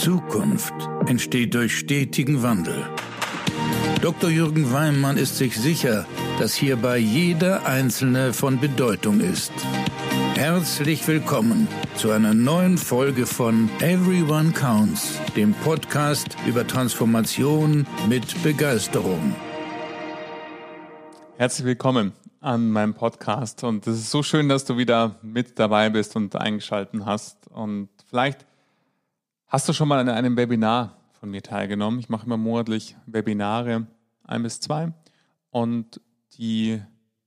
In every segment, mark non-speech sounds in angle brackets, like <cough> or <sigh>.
Zukunft entsteht durch stetigen Wandel. Dr. Jürgen Weimann ist sich sicher, dass hierbei jeder Einzelne von Bedeutung ist. Herzlich willkommen zu einer neuen Folge von Everyone Counts, dem Podcast über Transformation mit Begeisterung. Herzlich willkommen an meinem Podcast und es ist so schön, dass du wieder mit dabei bist und eingeschalten hast und vielleicht hast du schon mal an einem Webinar von mir teilgenommen. Ich mache immer monatlich Webinare, ein bis zwei und die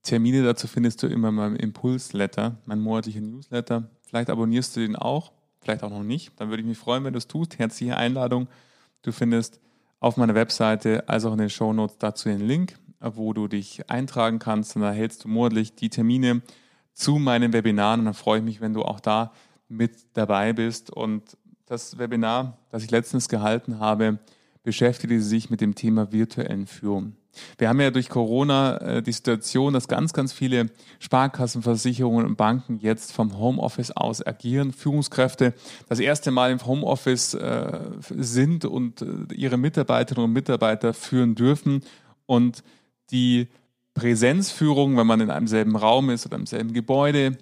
Termine dazu findest du immer in meinem Impulsletter, mein monatlicher Newsletter. Vielleicht abonnierst du den auch, vielleicht auch noch nicht. Dann würde ich mich freuen, wenn du es tust. Herzliche Einladung. Du findest auf meiner Webseite als auch in den Shownotes dazu den Link wo du dich eintragen kannst. Und da hältst du monatlich die Termine zu meinen Webinaren. Und dann freue ich mich, wenn du auch da mit dabei bist. Und das Webinar, das ich letztens gehalten habe, beschäftigte sich mit dem Thema virtuellen Führung. Wir haben ja durch Corona äh, die Situation, dass ganz, ganz viele Sparkassen, Versicherungen und Banken jetzt vom Homeoffice aus agieren. Führungskräfte das erste Mal im Homeoffice äh, sind und äh, ihre Mitarbeiterinnen und Mitarbeiter führen dürfen. Und die Präsenzführung, wenn man in einem selben Raum ist oder im selben Gebäude,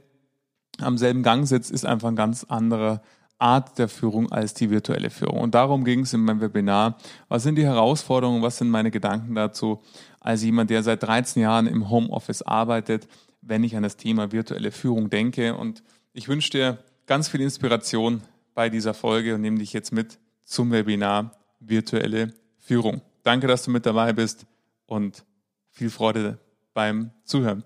am selben Gang sitzt, ist einfach eine ganz andere Art der Führung als die virtuelle Führung. Und darum ging es in meinem Webinar. Was sind die Herausforderungen? Was sind meine Gedanken dazu? Als jemand, der seit 13 Jahren im Homeoffice arbeitet, wenn ich an das Thema virtuelle Führung denke. Und ich wünsche dir ganz viel Inspiration bei dieser Folge und nehme dich jetzt mit zum Webinar virtuelle Führung. Danke, dass du mit dabei bist und viel Freude beim Zuhören.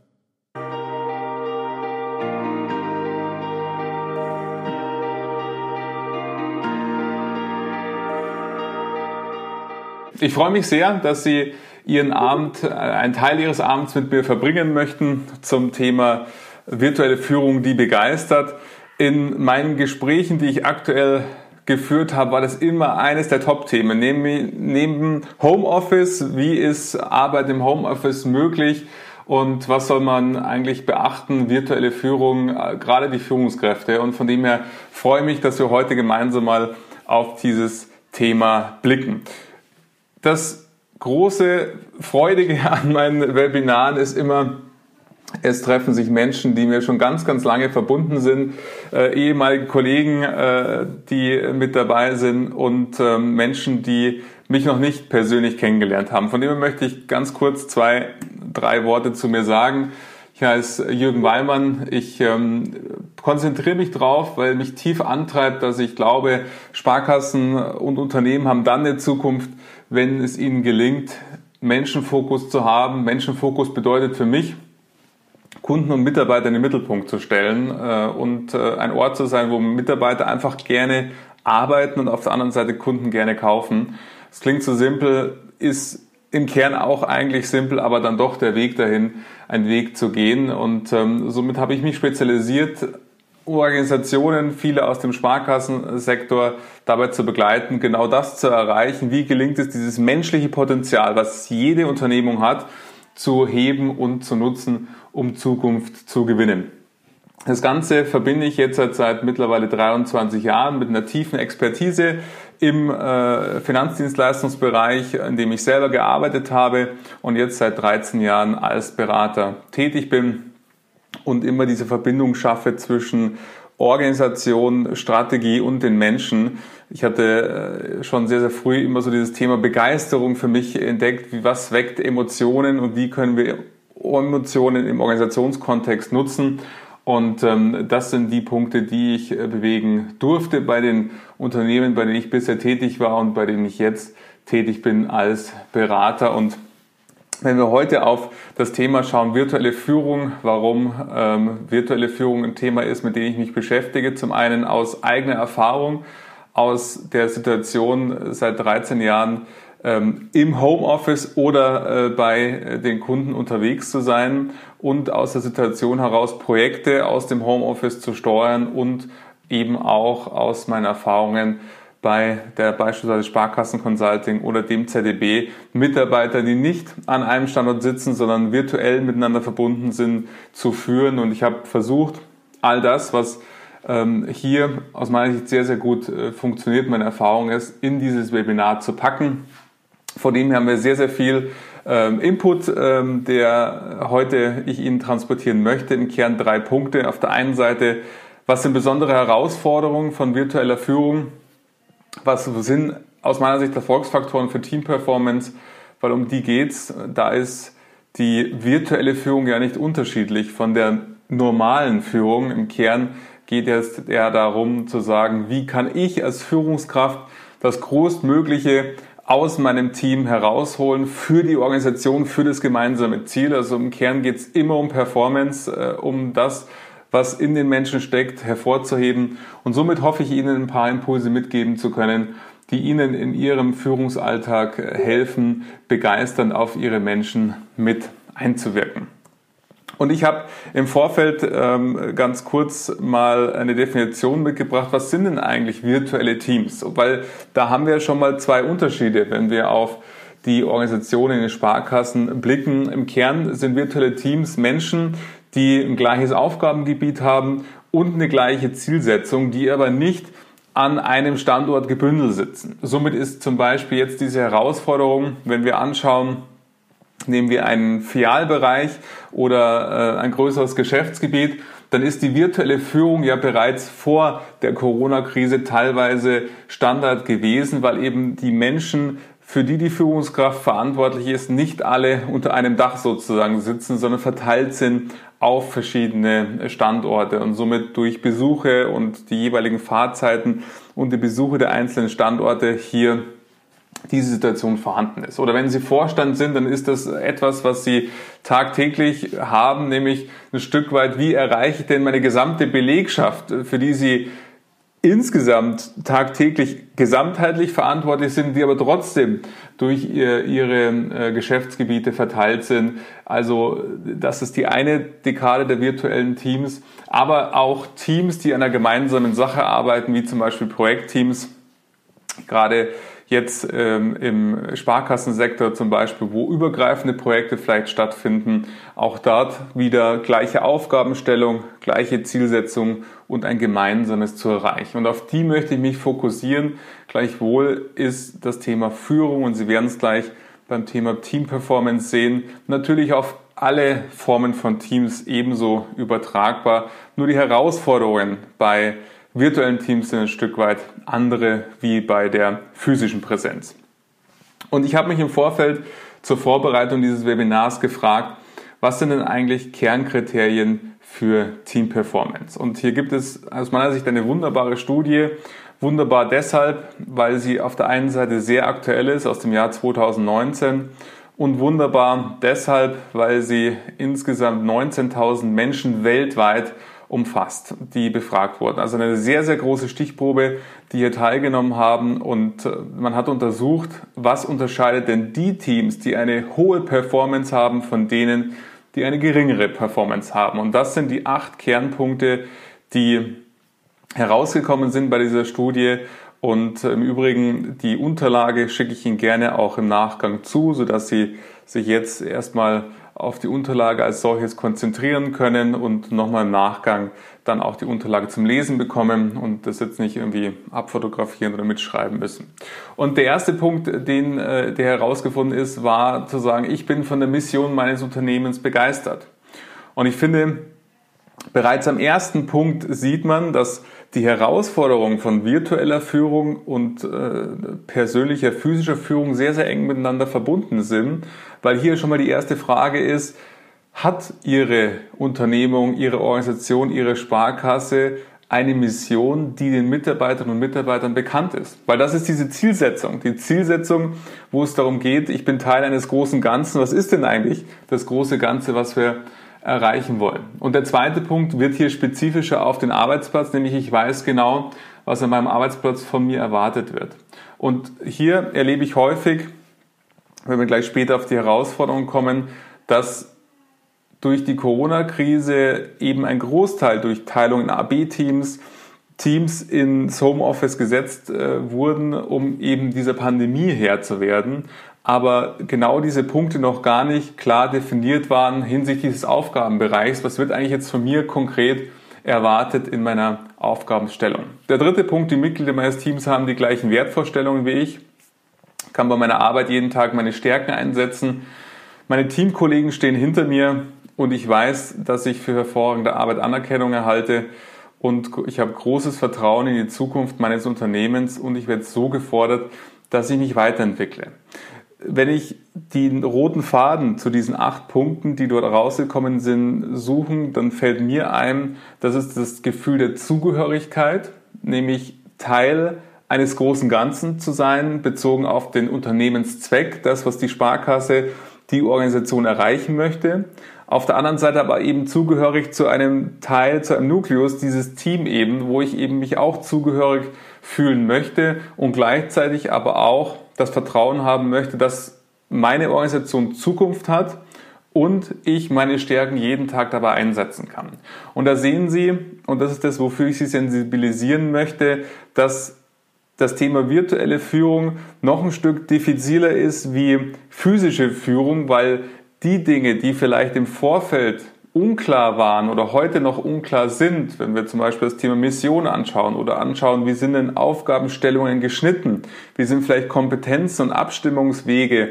Ich freue mich sehr, dass Sie Ihren Abend, äh, einen Teil Ihres Abends mit mir verbringen möchten zum Thema virtuelle Führung, die begeistert. In meinen Gesprächen, die ich aktuell geführt habe, war das immer eines der Top-Themen. Neben, neben Homeoffice, wie ist Arbeit im Homeoffice möglich und was soll man eigentlich beachten, virtuelle Führung, äh, gerade die Führungskräfte. Und von dem her freue ich mich, dass wir heute gemeinsam mal auf dieses Thema blicken. Das große Freudige <laughs> an meinen Webinaren ist immer, es treffen sich Menschen, die mir schon ganz, ganz lange verbunden sind, äh, ehemalige Kollegen, äh, die mit dabei sind und äh, Menschen, die mich noch nicht persönlich kennengelernt haben. Von dem möchte ich ganz kurz zwei, drei Worte zu mir sagen. Ich heiße Jürgen Weimann. Ich ähm, konzentriere mich drauf, weil mich tief antreibt, dass ich glaube, Sparkassen und Unternehmen haben dann eine Zukunft, wenn es ihnen gelingt, Menschenfokus zu haben. Menschenfokus bedeutet für mich, Kunden und Mitarbeiter in den Mittelpunkt zu stellen äh, und äh, ein Ort zu sein, wo Mitarbeiter einfach gerne arbeiten und auf der anderen Seite Kunden gerne kaufen. Es klingt so simpel, ist im Kern auch eigentlich simpel, aber dann doch der Weg dahin, einen Weg zu gehen. Und ähm, somit habe ich mich spezialisiert, Organisationen, viele aus dem Sparkassensektor dabei zu begleiten, genau das zu erreichen. Wie gelingt es, dieses menschliche Potenzial, was jede Unternehmung hat, zu heben und zu nutzen, um Zukunft zu gewinnen. Das Ganze verbinde ich jetzt seit, mittlerweile 23 Jahren mit einer tiefen Expertise im äh, Finanzdienstleistungsbereich, in dem ich selber gearbeitet habe und jetzt seit 13 Jahren als Berater tätig bin und immer diese Verbindung schaffe zwischen Organisation, Strategie und den Menschen. Ich hatte äh, schon sehr, sehr früh immer so dieses Thema Begeisterung für mich entdeckt, wie was weckt Emotionen und wie können wir Emotionen im Organisationskontext nutzen. Und ähm, das sind die Punkte, die ich äh, bewegen durfte bei den Unternehmen, bei denen ich bisher tätig war und bei denen ich jetzt tätig bin als Berater. Und wenn wir heute auf das Thema schauen, virtuelle Führung, warum ähm, virtuelle Führung ein Thema ist, mit dem ich mich beschäftige, zum einen aus eigener Erfahrung, aus der Situation seit 13 Jahren ähm, im Homeoffice oder äh, bei den Kunden unterwegs zu sein und aus der Situation heraus Projekte aus dem Homeoffice zu steuern und eben auch aus meinen Erfahrungen bei der beispielsweise Sparkassen Consulting oder dem ZDB Mitarbeiter, die nicht an einem Standort sitzen, sondern virtuell miteinander verbunden sind, zu führen. Und ich habe versucht, all das, was ähm, hier aus meiner Sicht sehr, sehr gut äh, funktioniert. Meine Erfahrung ist, in dieses Webinar zu packen. Vor dem haben wir sehr, sehr viel ähm, Input, ähm, der heute ich Ihnen transportieren möchte. Im Kern drei Punkte. Auf der einen Seite, was sind besondere Herausforderungen von virtueller Führung? Was sind aus meiner Sicht Erfolgsfaktoren für Teamperformance? Weil um die geht's. Da ist die virtuelle Führung ja nicht unterschiedlich von der normalen Führung. Im Kern geht es eher darum zu sagen, wie kann ich als Führungskraft das Größtmögliche aus meinem Team herausholen für die Organisation, für das gemeinsame Ziel. Also im Kern geht es immer um Performance, äh, um das, was in den Menschen steckt, hervorzuheben. Und somit hoffe ich Ihnen ein paar Impulse mitgeben zu können, die Ihnen in Ihrem Führungsalltag helfen, begeisternd auf Ihre Menschen mit einzuwirken. Und ich habe im Vorfeld ähm, ganz kurz mal eine Definition mitgebracht, was sind denn eigentlich virtuelle Teams? Weil da haben wir schon mal zwei Unterschiede, wenn wir auf die Organisationen in den Sparkassen blicken. Im Kern sind virtuelle Teams Menschen, die ein gleiches Aufgabengebiet haben und eine gleiche Zielsetzung, die aber nicht an einem Standort gebündelt sitzen. Somit ist zum Beispiel jetzt diese Herausforderung, wenn wir anschauen, nehmen wir einen Fialbereich oder äh, ein größeres Geschäftsgebiet, dann ist die virtuelle Führung ja bereits vor der Corona-Krise teilweise Standard gewesen, weil eben die Menschen, für die die Führungskraft verantwortlich ist, nicht alle unter einem Dach sozusagen sitzen, sondern verteilt sind auf verschiedene Standorte und somit durch Besuche und die jeweiligen Fahrzeiten und die Besuche der einzelnen Standorte hier diese Situation vorhanden ist. Oder wenn Sie Vorstand sind, dann ist das etwas, was Sie tagtäglich haben, nämlich ein Stück weit, wie erreiche ich denn meine gesamte Belegschaft, für die Sie insgesamt tagtäglich gesamtheitlich verantwortlich sind, die aber trotzdem durch ihre äh, Geschäftsgebiete verteilt sind. Also das ist die eine Dekade der virtuellen Teams, aber auch Teams, die an einer gemeinsamen Sache arbeiten, wie zum Beispiel Projektteams. Gerade jetzt ähm, im Sparkassensektor zum Beispiel, wo übergreifende Projekte vielleicht stattfinden, auch dort wieder gleiche Aufgabenstellung, gleiche Zielsetzung und ein gemeinsames zu erreichen. Und auf die möchte ich mich fokussieren. Gleichwohl ist das Thema Führung und Sie werden es gleich beim Thema Team Performance sehen, natürlich auf alle Formen von Teams ebenso übertragbar. Nur die Herausforderungen bei virtuellen Teams sind ein Stück weit andere wie bei der physischen Präsenz. Und ich habe mich im Vorfeld zur Vorbereitung dieses Webinars gefragt, was sind denn eigentlich Kernkriterien für Team Performance? Und hier gibt es aus meiner Sicht eine wunderbare Studie. Wunderbar deshalb, weil sie auf der einen Seite sehr aktuell ist, aus dem Jahr 2019 und wunderbar deshalb, weil sie insgesamt 19.000 Menschen weltweit umfasst, die befragt wurden. Also eine sehr, sehr große Stichprobe, die hier teilgenommen haben und äh, man hat untersucht, was unterscheidet denn die Teams, die eine hohe Performance haben, von denen, die eine geringere Performance haben. Und das sind die acht Kernpunkte, die herausgekommen sind bei dieser Studie. Und äh, im Übrigen, die Unterlage schicke ich Ihnen gerne auch im Nachgang zu, sodass Sie sich jetzt erstmal auf die Unterlage als solches konzentrieren können und nochmal im Nachgang dann auch die Unterlage zum Lesen bekommen und das jetzt nicht irgendwie abfotografieren oder mitschreiben müssen. Und der erste Punkt, den, äh, der herausgefunden ist, war zu sagen, ich bin von der Mission meines Unternehmens begeistert. Und ich finde, bereits am ersten Punkt sieht man, dass die Herausforderungen von virtueller Führung und äh, persönlicher physischer Führung sehr, sehr eng miteinander verbunden sind, weil hier schon mal die erste Frage ist, hat Ihre Unternehmung, Ihre Organisation, Ihre Sparkasse eine Mission, die den Mitarbeiterinnen und Mitarbeitern bekannt ist. Weil das ist diese Zielsetzung. Die Zielsetzung, wo es darum geht, ich bin Teil eines großen Ganzen. Was ist denn eigentlich das große Ganze, was wir erreichen wollen. Und der zweite Punkt wird hier spezifischer auf den Arbeitsplatz, nämlich ich weiß genau, was an meinem Arbeitsplatz von mir erwartet wird. Und hier erlebe ich häufig, wenn wir gleich später auf die Herausforderungen kommen, dass durch die Corona-Krise eben ein Großteil durch Teilung in AB-Teams, Teams ins Homeoffice gesetzt äh, wurden, um eben dieser Pandemie Herr zu werden aber genau diese Punkte noch gar nicht klar definiert waren hinsichtlich des Aufgabenbereichs. Was wird eigentlich jetzt von mir konkret erwartet in meiner Aufgabenstellung. Der dritte Punkt, die Mitglieder meines Teams haben die gleichen Wertvorstellungen wie ich, kann bei meiner Arbeit jeden Tag meine Stärken einsetzen. Meine Teamkollegen stehen hinter mir und ich weiß, dass ich für hervorragende Arbeit Anerkennung erhalte und ich habe großes Vertrauen in die Zukunft meines Unternehmens und ich werde so gefordert, dass ich mich weiterentwickle. Wenn ich den roten Faden zu diesen acht Punkten, die dort rausgekommen sind, suchen, dann fällt mir ein, das ist das Gefühl der Zugehörigkeit, nämlich Teil eines großen Ganzen zu sein, bezogen auf den Unternehmenszweck, das, was die Sparkasse, die Organisation erreichen möchte. Auf der anderen Seite aber eben zugehörig zu einem Teil, zu einem Nukleus, dieses Team eben, wo ich eben mich auch zugehörig fühlen möchte und gleichzeitig aber auch das Vertrauen haben möchte, dass meine Organisation Zukunft hat und ich meine Stärken jeden Tag dabei einsetzen kann. Und da sehen Sie, und das ist das, wofür ich Sie sensibilisieren möchte, dass das Thema virtuelle Führung noch ein Stück diffiziler ist wie physische Führung, weil die Dinge, die vielleicht im Vorfeld unklar waren oder heute noch unklar sind, wenn wir zum Beispiel das Thema Mission anschauen oder anschauen, wie sind denn Aufgabenstellungen geschnitten, wie sind vielleicht Kompetenzen und Abstimmungswege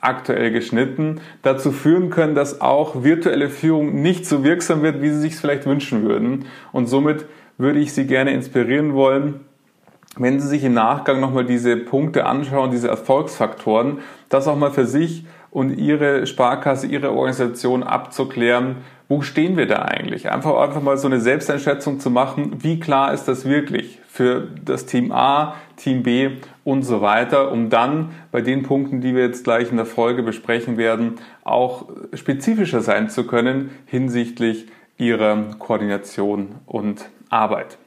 aktuell geschnitten, dazu führen können, dass auch virtuelle Führung nicht so wirksam wird, wie Sie sich vielleicht wünschen würden. Und somit würde ich Sie gerne inspirieren wollen, wenn Sie sich im Nachgang nochmal diese Punkte anschauen, diese Erfolgsfaktoren, das auch mal für sich und Ihre Sparkasse, Ihre Organisation abzuklären, wo stehen wir da eigentlich? Einfach, einfach mal so eine Selbsteinschätzung zu machen, wie klar ist das wirklich für das Team A, Team B und so weiter, um dann bei den Punkten, die wir jetzt gleich in der Folge besprechen werden, auch spezifischer sein zu können hinsichtlich ihrer Koordination und Arbeit.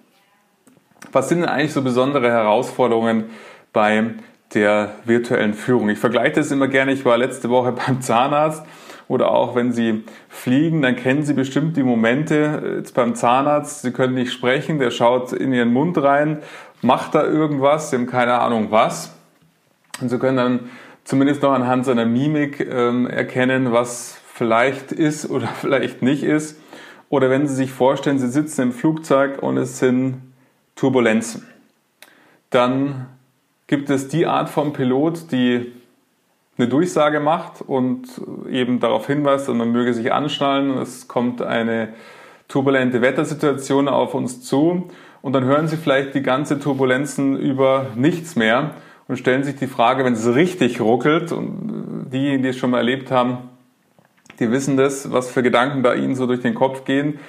Was sind denn eigentlich so besondere Herausforderungen bei der virtuellen Führung. Ich vergleiche das immer gerne. Ich war letzte Woche <laughs> beim Zahnarzt oder auch wenn Sie fliegen, dann kennen Sie bestimmt die Momente äh, jetzt beim Zahnarzt. Sie können nicht sprechen, der schaut in Ihren Mund rein, macht da irgendwas, Sie haben keine Ahnung was. Und Sie können dann zumindest noch anhand seiner Mimik ähm, erkennen, was vielleicht ist <laughs> oder vielleicht nicht ist. Oder wenn Sie sich vorstellen, Sie sitzen im Flugzeug und es sind Turbulenzen, dann gibt es die Art von Pilot, die eine Durchsage macht und eben darauf hinweist, man möge sich anschnallen. Es kommt eine turbulente Wettersituation auf uns zu und dann hören Sie vielleicht die ganze Turbulenzen über nichts mehr und stellen sich die Frage, wenn es richtig ruckelt und diejenigen, die es schon mal erlebt haben, die wissen das, was für Gedanken bei Ihnen so durch den Kopf gehen.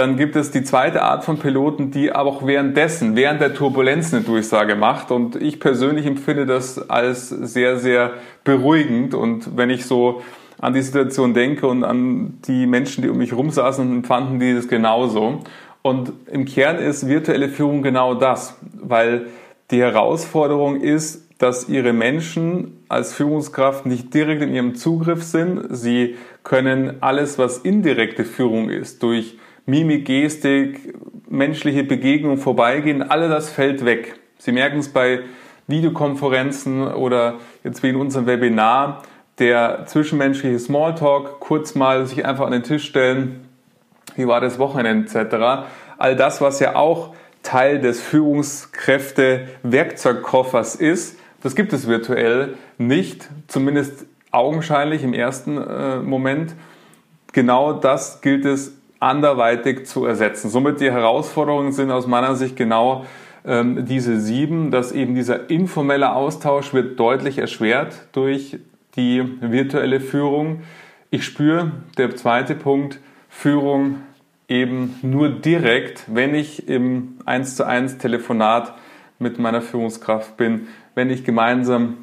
Dann gibt es die zweite Art von Piloten, die aber auch währenddessen, während der Turbulenz eine Durchsage macht. Und ich persönlich empfinde das als sehr, sehr beruhigend. Und wenn ich so an die Situation denke und an die Menschen, die um mich rum saßen, empfanden die das genauso. Und im Kern ist virtuelle Führung genau das, weil die Herausforderung ist, dass ihre Menschen als Führungskraft nicht direkt in ihrem Zugriff sind. Sie können alles, was indirekte Führung ist, durch Mimik, Gestik, menschliche Begegnung vorbeigehen, all das fällt weg. Sie merken es bei Videokonferenzen oder jetzt wie in unserem Webinar, der zwischenmenschliche Smalltalk, kurz mal sich einfach an den Tisch stellen, wie war das Wochenende etc. All das, was ja auch Teil des Führungskräfte-Werkzeugkoffers ist, das gibt es virtuell nicht, zumindest augenscheinlich im ersten äh, Moment. Genau das gilt es anderweitig zu ersetzen. Somit die Herausforderungen sind aus meiner Sicht genau ähm, diese sieben, dass eben dieser informelle Austausch wird deutlich erschwert durch die virtuelle Führung. Ich spüre, der zweite Punkt, Führung eben nur direkt, wenn ich im 1 zu 1 Telefonat mit meiner Führungskraft bin, wenn ich gemeinsam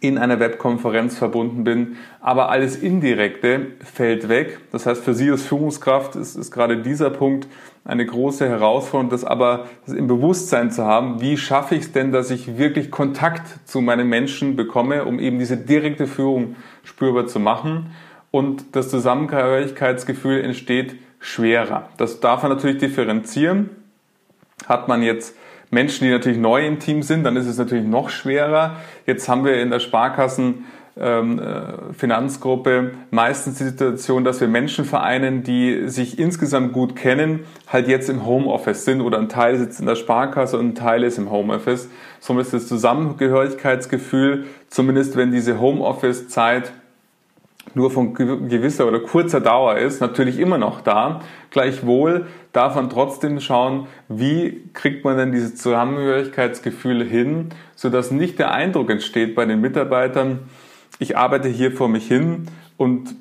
in einer Webkonferenz verbunden bin. Aber alles Indirekte fällt weg. Das heißt, für Sie als Führungskraft ist, ist gerade dieser Punkt eine große Herausforderung, das aber im Bewusstsein zu haben, wie schaffe ich es denn, dass ich wirklich Kontakt zu meinen Menschen bekomme, um eben diese direkte Führung spürbar zu machen. Und das Zusammengehörigkeitsgefühl entsteht schwerer. Das darf man natürlich differenzieren. Hat man jetzt Menschen, die natürlich neu im Team sind, dann ist es natürlich noch schwerer. Jetzt haben wir in der Sparkassen ähm, äh, Finanzgruppe meistens die Situation, dass wir Menschen vereinen, die sich insgesamt gut kennen, halt jetzt im Homeoffice sind oder ein Teil sitzt in der Sparkasse und ein Teil ist im Homeoffice. Somit ist das Zusammengehörigkeitsgefühl, zumindest wenn diese Homeoffice-Zeit nur von gewisser oder kurzer Dauer ist, natürlich immer noch da. Gleichwohl darf man trotzdem schauen, wie kriegt man denn dieses Zusammengehörigkeitsgefühl hin, sodass nicht der Eindruck entsteht bei den Mitarbeitern, ich arbeite hier vor mich hin und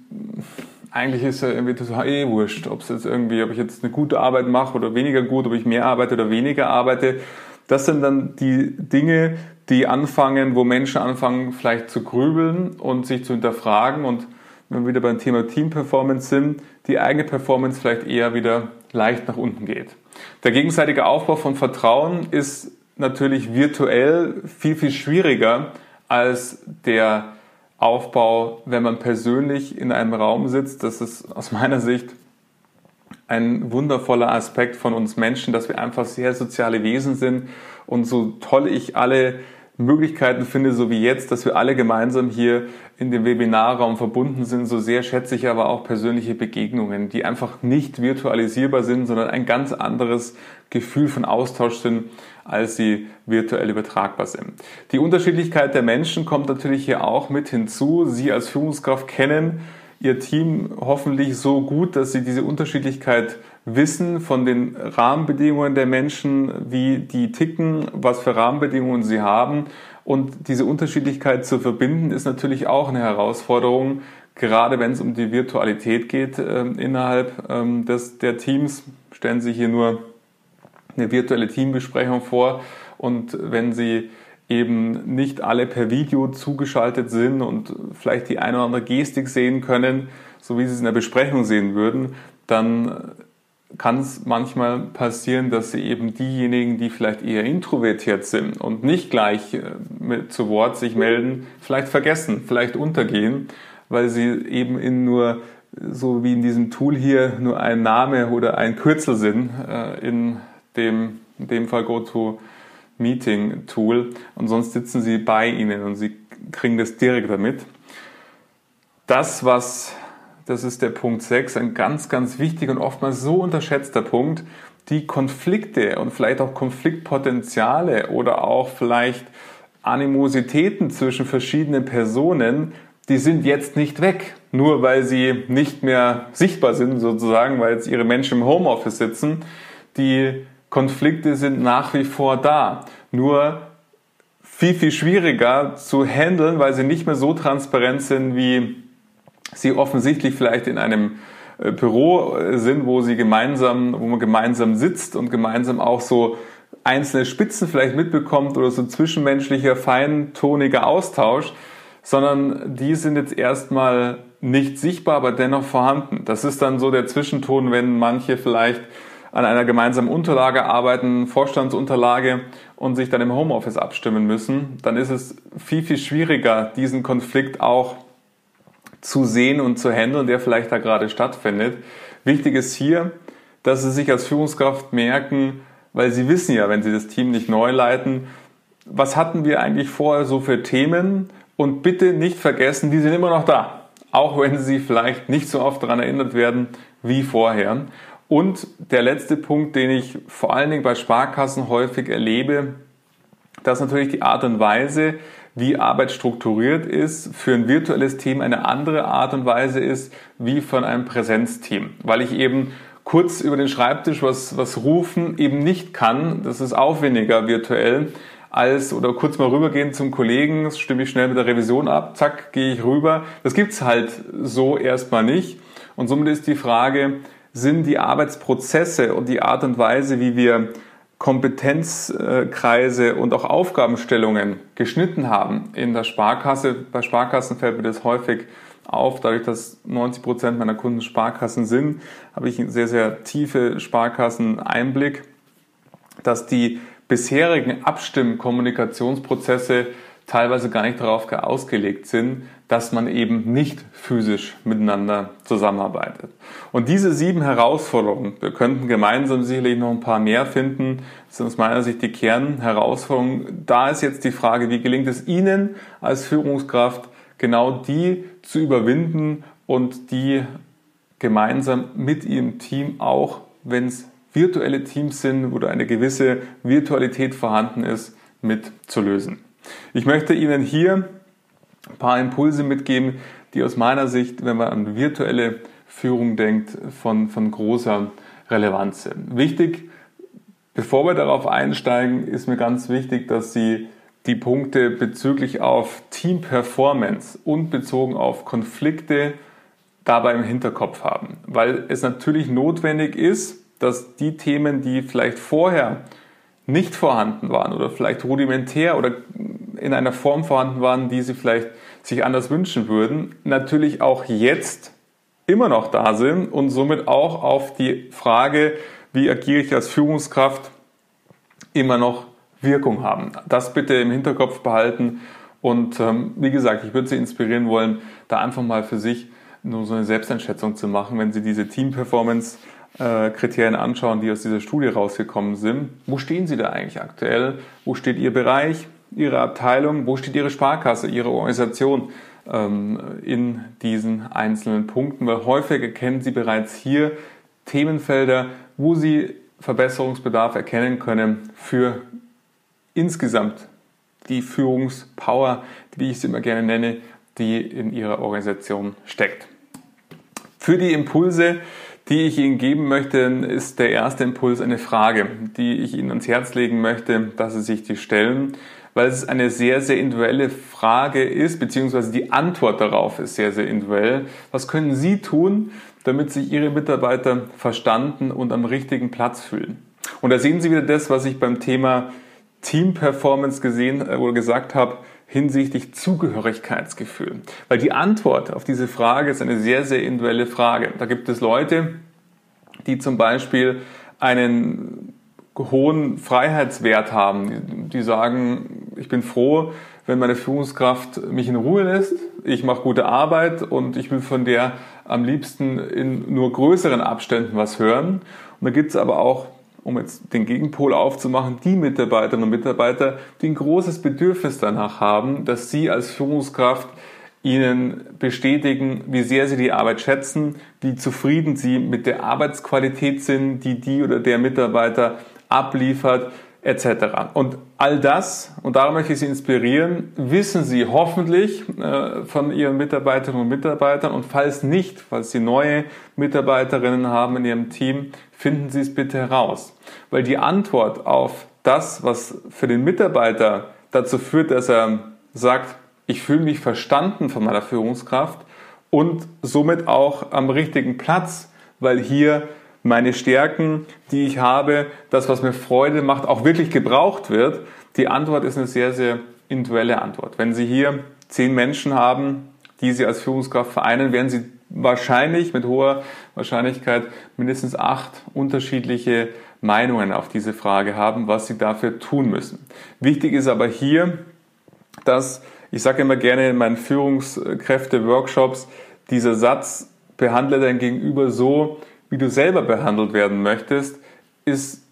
eigentlich ist ja irgendwie total eh wurscht, ob es jetzt irgendwie, ob ich jetzt eine gute Arbeit mache oder weniger gut, ob ich mehr arbeite oder weniger arbeite. Das sind dann die Dinge, die anfangen, wo Menschen anfangen, vielleicht zu grübeln und sich zu hinterfragen und wenn wir wieder beim Thema Team Performance sind, die eigene Performance vielleicht eher wieder leicht nach unten geht. Der gegenseitige Aufbau von Vertrauen ist natürlich virtuell viel, viel schwieriger als der Aufbau, wenn man persönlich in einem Raum sitzt. Das ist aus meiner Sicht ein wundervoller Aspekt von uns Menschen, dass wir einfach sehr soziale Wesen sind und so toll ich alle Möglichkeiten finde, so wie jetzt, dass wir alle gemeinsam hier in dem Webinarraum verbunden sind, so sehr schätze ich aber auch persönliche Begegnungen, die einfach nicht virtualisierbar sind, sondern ein ganz anderes Gefühl von Austausch sind, als sie virtuell übertragbar sind. Die Unterschiedlichkeit der Menschen kommt natürlich hier auch mit hinzu. Sie als Führungskraft kennen Ihr Team hoffentlich so gut, dass Sie diese Unterschiedlichkeit wissen von den Rahmenbedingungen der Menschen, wie die ticken, was für Rahmenbedingungen sie haben. Und diese Unterschiedlichkeit zu verbinden, ist natürlich auch eine Herausforderung, gerade wenn es um die Virtualität geht äh, innerhalb ähm, des, der Teams. Stellen Sie hier nur eine virtuelle Teambesprechung vor und wenn Sie eben nicht alle per Video zugeschaltet sind und vielleicht die eine oder andere Gestik sehen können, so wie sie es in der Besprechung sehen würden, dann kann es manchmal passieren, dass sie eben diejenigen, die vielleicht eher introvertiert sind und nicht gleich äh, mit, zu Wort sich melden, vielleicht vergessen, vielleicht untergehen, weil sie eben in nur so wie in diesem Tool hier nur ein Name oder ein Kürzel sind, äh, in dem, in dem Fall GoTo Meeting-Tool und sonst sitzen sie bei Ihnen und Sie kriegen das direkt damit. Das, was, das ist der Punkt 6, ein ganz, ganz wichtiger und oftmals so unterschätzter Punkt, die Konflikte und vielleicht auch Konfliktpotenziale oder auch vielleicht Animositäten zwischen verschiedenen Personen, die sind jetzt nicht weg, nur weil sie nicht mehr sichtbar sind sozusagen, weil jetzt ihre Menschen im Homeoffice sitzen. Die Konflikte sind nach wie vor da. Nur viel, viel schwieriger zu handeln, weil sie nicht mehr so transparent sind, wie sie offensichtlich vielleicht in einem äh, Büro äh, sind, wo sie gemeinsam, wo man gemeinsam sitzt und gemeinsam auch so einzelne Spitzen vielleicht mitbekommt oder so zwischenmenschlicher, feintoniger Austausch, sondern die sind jetzt erstmal nicht sichtbar, aber dennoch vorhanden. Das ist dann so der Zwischenton, wenn manche vielleicht an einer gemeinsamen Unterlage arbeiten, Vorstandsunterlage und sich dann im Homeoffice abstimmen müssen, dann ist es viel, viel schwieriger, diesen Konflikt auch zu sehen und zu handeln, der vielleicht da gerade stattfindet. Wichtig ist hier, dass Sie sich als Führungskraft merken, weil Sie wissen ja, wenn Sie das Team nicht neu leiten, was hatten wir eigentlich vorher so für Themen und bitte nicht vergessen, die sind immer noch da, auch wenn Sie vielleicht nicht so oft daran erinnert werden wie vorher. Und der letzte Punkt, den ich vor allen Dingen bei Sparkassen häufig erlebe, dass natürlich die Art und Weise, wie Arbeit strukturiert ist, für ein virtuelles Team eine andere Art und Weise ist wie von einem Präsenzteam. Weil ich eben kurz über den Schreibtisch was, was rufen eben nicht kann. Das ist aufwendiger virtuell als oder kurz mal rübergehen zum Kollegen, stimme ich schnell mit der Revision ab, zack, gehe ich rüber. Das gibt's halt so erstmal nicht. Und somit ist die Frage, sind die Arbeitsprozesse und die Art und Weise, wie wir Kompetenzkreise und auch Aufgabenstellungen geschnitten haben in der Sparkasse. Bei Sparkassen fällt mir das häufig auf. Dadurch, dass 90 Prozent meiner Kunden Sparkassen sind, habe ich einen sehr, sehr tiefe Sparkassen-Einblick, dass die bisherigen Abstimmkommunikationsprozesse teilweise gar nicht darauf ausgelegt sind, dass man eben nicht physisch miteinander zusammenarbeitet. Und diese sieben Herausforderungen, wir könnten gemeinsam sicherlich noch ein paar mehr finden, sind aus meiner Sicht die Kernherausforderungen. Da ist jetzt die Frage, wie gelingt es Ihnen als Führungskraft, genau die zu überwinden und die gemeinsam mit ihrem Team auch, wenn es virtuelle Teams sind, wo da eine gewisse Virtualität vorhanden ist, mit zu lösen. Ich möchte Ihnen hier ein paar Impulse mitgeben, die aus meiner Sicht, wenn man an virtuelle Führung denkt, von, von großer Relevanz sind. Wichtig, bevor wir darauf einsteigen, ist mir ganz wichtig, dass Sie die Punkte bezüglich auf Team Performance und bezogen auf Konflikte dabei im Hinterkopf haben, weil es natürlich notwendig ist, dass die Themen, die vielleicht vorher nicht vorhanden waren oder vielleicht rudimentär oder in einer Form vorhanden waren, die sie vielleicht sich anders wünschen würden, natürlich auch jetzt immer noch da sind und somit auch auf die Frage, wie agiere ich als Führungskraft, immer noch Wirkung haben. Das bitte im Hinterkopf behalten und ähm, wie gesagt, ich würde Sie inspirieren wollen, da einfach mal für sich nur so eine Selbsteinschätzung zu machen, wenn Sie diese Team-Performance äh, Kriterien anschauen, die aus dieser Studie rausgekommen sind. Wo stehen Sie da eigentlich aktuell? Wo steht Ihr Bereich, Ihre Abteilung? Wo steht Ihre Sparkasse, Ihre Organisation ähm, in diesen einzelnen Punkten? Weil häufig erkennen Sie bereits hier Themenfelder, wo Sie Verbesserungsbedarf erkennen können für insgesamt die Führungspower, wie ich sie immer gerne nenne, die in Ihrer Organisation steckt. Für die Impulse, die ich Ihnen geben möchte, ist der erste Impuls eine Frage, die ich Ihnen ans Herz legen möchte, dass Sie sich die stellen, weil es eine sehr, sehr individuelle Frage ist, beziehungsweise die Antwort darauf ist sehr, sehr individuell. Was können Sie tun, damit sich Ihre Mitarbeiter verstanden und am richtigen Platz fühlen? Und da sehen Sie wieder das, was ich beim Thema Team Performance gesehen äh, oder gesagt habe, hinsichtlich Zugehörigkeitsgefühl? Weil die Antwort auf diese Frage ist eine sehr, sehr individuelle Frage. Da gibt es Leute, die zum Beispiel einen hohen Freiheitswert haben, die sagen, ich bin froh, wenn meine Führungskraft mich in Ruhe lässt, ich mache gute Arbeit und ich will von der am liebsten in nur größeren Abständen was hören. Und da gibt es aber auch um jetzt den Gegenpol aufzumachen, die Mitarbeiterinnen und Mitarbeiter, die ein großes Bedürfnis danach haben, dass sie als Führungskraft ihnen bestätigen, wie sehr sie die Arbeit schätzen, wie zufrieden sie mit der Arbeitsqualität sind, die die oder der Mitarbeiter abliefert, etc. Und all das, und darum möchte ich Sie inspirieren, wissen Sie hoffentlich äh, von Ihren Mitarbeiterinnen und Mitarbeitern und falls nicht, falls Sie neue Mitarbeiterinnen haben in Ihrem Team, finden Sie es bitte heraus. Weil die Antwort auf das, was für den Mitarbeiter dazu führt, dass er sagt, ich fühle mich verstanden von meiner Führungskraft und somit auch am richtigen Platz, weil hier meine Stärken, die ich habe, das, was mir Freude macht, auch wirklich gebraucht wird? Die Antwort ist eine sehr, sehr individuelle Antwort. Wenn Sie hier zehn Menschen haben, die Sie als Führungskraft vereinen, werden Sie wahrscheinlich mit hoher Wahrscheinlichkeit mindestens acht unterschiedliche Meinungen auf diese Frage haben, was Sie dafür tun müssen. Wichtig ist aber hier, dass ich sage immer gerne in meinen Führungskräfte-Workshops, dieser Satz behandle dein Gegenüber so, wie du selber behandelt werden möchtest, ist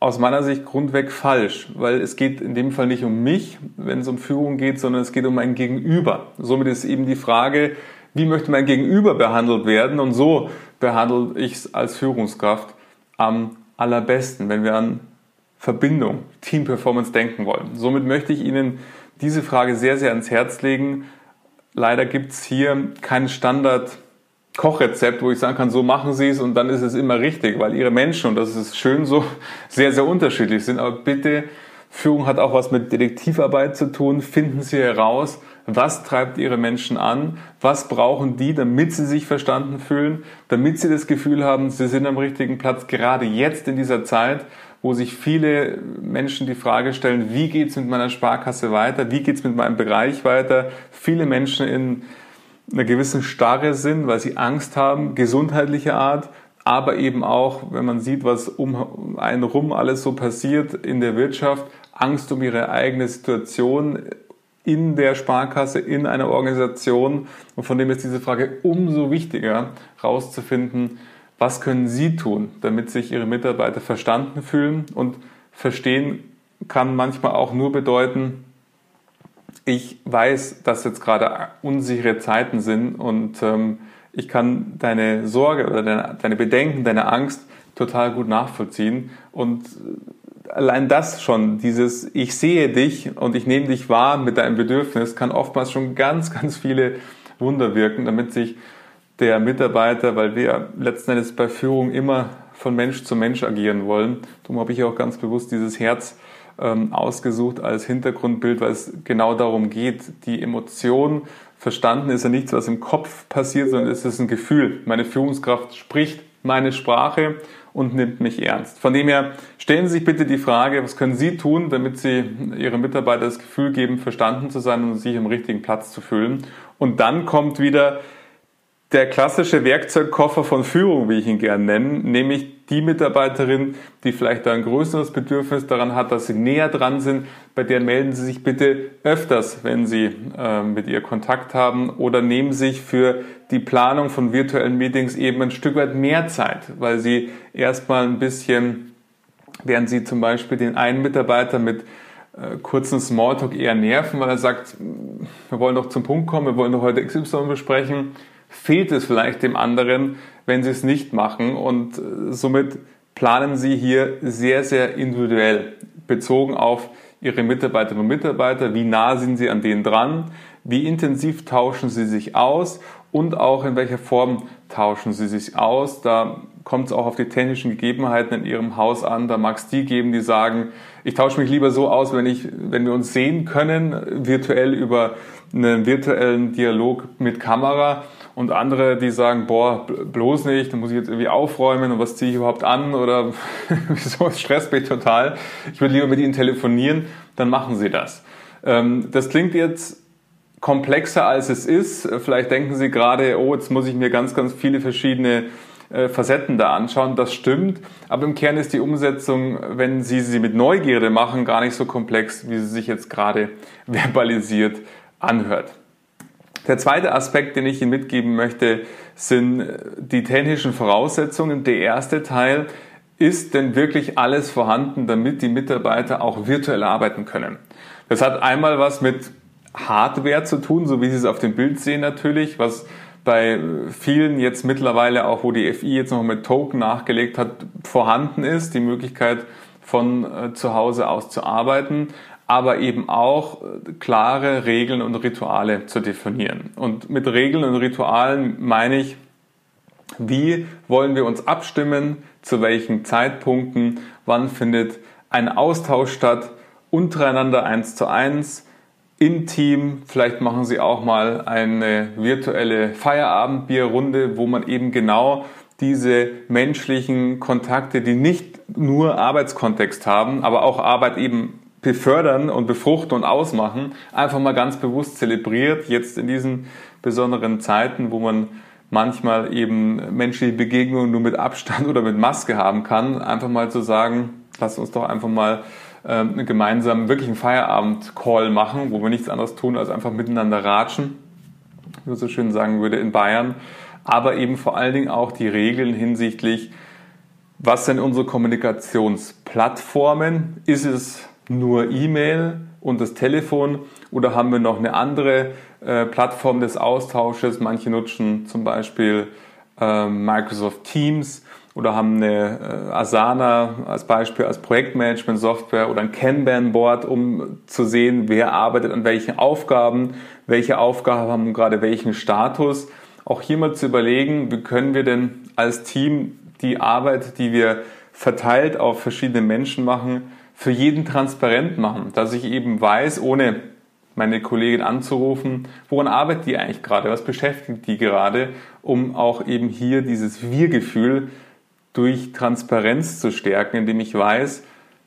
aus meiner Sicht grundweg falsch, weil es geht in dem Fall nicht um mich, wenn es um Führung geht, sondern es geht um mein Gegenüber. Somit ist eben die Frage, wie möchte mein Gegenüber behandelt werden und so behandle ich es als Führungskraft am allerbesten, wenn wir an Verbindung, Team Performance denken wollen. Somit möchte ich Ihnen diese Frage sehr, sehr ans Herz legen. Leider gibt es hier keinen Standard Kochrezept, wo ich sagen kann, so machen Sie es und dann ist es immer richtig, weil Ihre Menschen, und das ist schön so, <laughs> sehr, sehr unterschiedlich sind. Aber bitte, Führung hat auch was mit Detektivarbeit zu tun. Finden Sie heraus, was treibt Ihre Menschen an? Was brauchen die, damit sie sich verstanden fühlen? Damit sie das Gefühl haben, sie sind am richtigen Platz, gerade jetzt in dieser Zeit, wo sich viele Menschen die Frage stellen, wie geht's mit meiner Sparkasse weiter? Wie geht's mit meinem Bereich weiter? Viele Menschen in einer gewissen Starre sind, weil sie Angst haben, gesundheitlicher Art, aber eben auch, wenn man sieht, was um einen rum alles so passiert in der Wirtschaft, Angst um ihre eigene Situation in der Sparkasse, in einer Organisation. Und von dem ist diese Frage umso wichtiger, herauszufinden, was können Sie tun, damit sich Ihre Mitarbeiter verstanden fühlen. Und verstehen kann manchmal auch nur bedeuten, ich weiß, dass jetzt gerade unsichere Zeiten sind und ähm, ich kann deine Sorge oder deine, deine Bedenken, deine Angst total gut nachvollziehen und allein das schon, dieses Ich sehe dich und ich nehme dich wahr mit deinem Bedürfnis, kann oftmals schon ganz, ganz viele Wunder wirken, damit sich der Mitarbeiter, weil wir letzten Endes bei Führung immer von Mensch zu Mensch agieren wollen. Darum habe ich auch ganz bewusst dieses Herz ähm, ausgesucht als Hintergrundbild, weil es genau darum geht, die Emotion verstanden ist ja nichts, was im Kopf passiert, sondern es ist ein Gefühl. Meine Führungskraft spricht meine Sprache und nimmt mich ernst. Von dem her stellen Sie sich bitte die Frage, was können Sie tun, damit Sie Ihren Mitarbeitern das Gefühl geben, verstanden zu sein und sich im richtigen Platz zu fühlen. Und dann kommt wieder der klassische Werkzeugkoffer von Führung, wie ich ihn gerne nenne, nämlich die Mitarbeiterin, die vielleicht ein größeres Bedürfnis daran hat, dass sie näher dran sind, bei der melden Sie sich bitte öfters, wenn Sie äh, mit ihr Kontakt haben oder nehmen sich für die Planung von virtuellen Meetings eben ein Stück weit mehr Zeit, weil Sie erstmal ein bisschen, während Sie zum Beispiel den einen Mitarbeiter mit äh, kurzen Smalltalk eher nerven, weil er sagt, wir wollen doch zum Punkt kommen, wir wollen doch heute XY besprechen, fehlt es vielleicht dem anderen, wenn sie es nicht machen. Und äh, somit planen sie hier sehr, sehr individuell bezogen auf ihre Mitarbeiterinnen und Mitarbeiter. Wie nah sind sie an denen dran? Wie intensiv tauschen sie sich aus? Und auch in welcher Form tauschen sie sich aus? Da kommt es auch auf die technischen Gegebenheiten in ihrem Haus an. Da mag es die geben, die sagen, ich tausche mich lieber so aus, wenn, ich, wenn wir uns sehen können, virtuell über einen virtuellen Dialog mit Kamera und andere, die sagen, boah, bloß nicht, da muss ich jetzt irgendwie aufräumen und was ziehe ich überhaupt an oder <laughs> wieso stresst mich total. Ich würde lieber mit ihnen telefonieren, dann machen sie das. Ähm, das klingt jetzt komplexer als es ist. Vielleicht denken Sie gerade, oh, jetzt muss ich mir ganz, ganz viele verschiedene äh, Facetten da anschauen. Das stimmt. Aber im Kern ist die Umsetzung, wenn Sie sie mit Neugierde machen, gar nicht so komplex, wie sie sich jetzt gerade <laughs> verbalisiert anhört. Der zweite Aspekt, den ich Ihnen mitgeben möchte, sind die technischen Voraussetzungen. Der erste Teil, ist denn wirklich alles vorhanden, damit die Mitarbeiter auch virtuell arbeiten können? Das hat einmal was mit Hardware zu tun, so wie Sie es auf dem Bild sehen natürlich, was bei vielen jetzt mittlerweile auch, wo die FI jetzt noch mit Token nachgelegt hat, vorhanden ist, die Möglichkeit von äh, zu Hause aus zu arbeiten aber eben auch äh, klare Regeln und Rituale zu definieren. Und mit Regeln und Ritualen meine ich, wie wollen wir uns abstimmen, zu welchen Zeitpunkten, wann findet ein Austausch statt, untereinander eins zu eins, im Team, vielleicht machen Sie auch mal eine virtuelle Feierabendbierrunde, wo man eben genau diese menschlichen Kontakte, die nicht nur Arbeitskontext haben, aber auch Arbeit eben befördern und befruchten und ausmachen, einfach mal ganz bewusst zelebriert, jetzt in diesen besonderen Zeiten, wo man manchmal eben menschliche Begegnungen nur mit Abstand oder mit Maske haben kann, einfach mal zu sagen, lasst uns doch einfach mal ähm, gemeinsam wirklich einen Feierabend-Call machen, wo wir nichts anderes tun, als einfach miteinander ratschen, wie man so schön sagen würde in Bayern, aber eben vor allen Dingen auch die Regeln hinsichtlich, was sind unsere Kommunikationsplattformen? Ist es nur E-Mail und das Telefon oder haben wir noch eine andere äh, Plattform des Austausches? Manche nutzen zum Beispiel äh, Microsoft Teams oder haben eine äh, Asana als Beispiel als Projektmanagement-Software oder ein Kanban-Board, um zu sehen, wer arbeitet an welchen Aufgaben, welche Aufgaben haben gerade welchen Status. Auch hier mal zu überlegen, wie können wir denn als Team die Arbeit, die wir verteilt auf verschiedene Menschen machen, für jeden transparent machen, dass ich eben weiß, ohne meine Kollegin anzurufen, woran arbeitet die eigentlich gerade, was beschäftigt die gerade, um auch eben hier dieses Wir-Gefühl durch Transparenz zu stärken, indem ich weiß,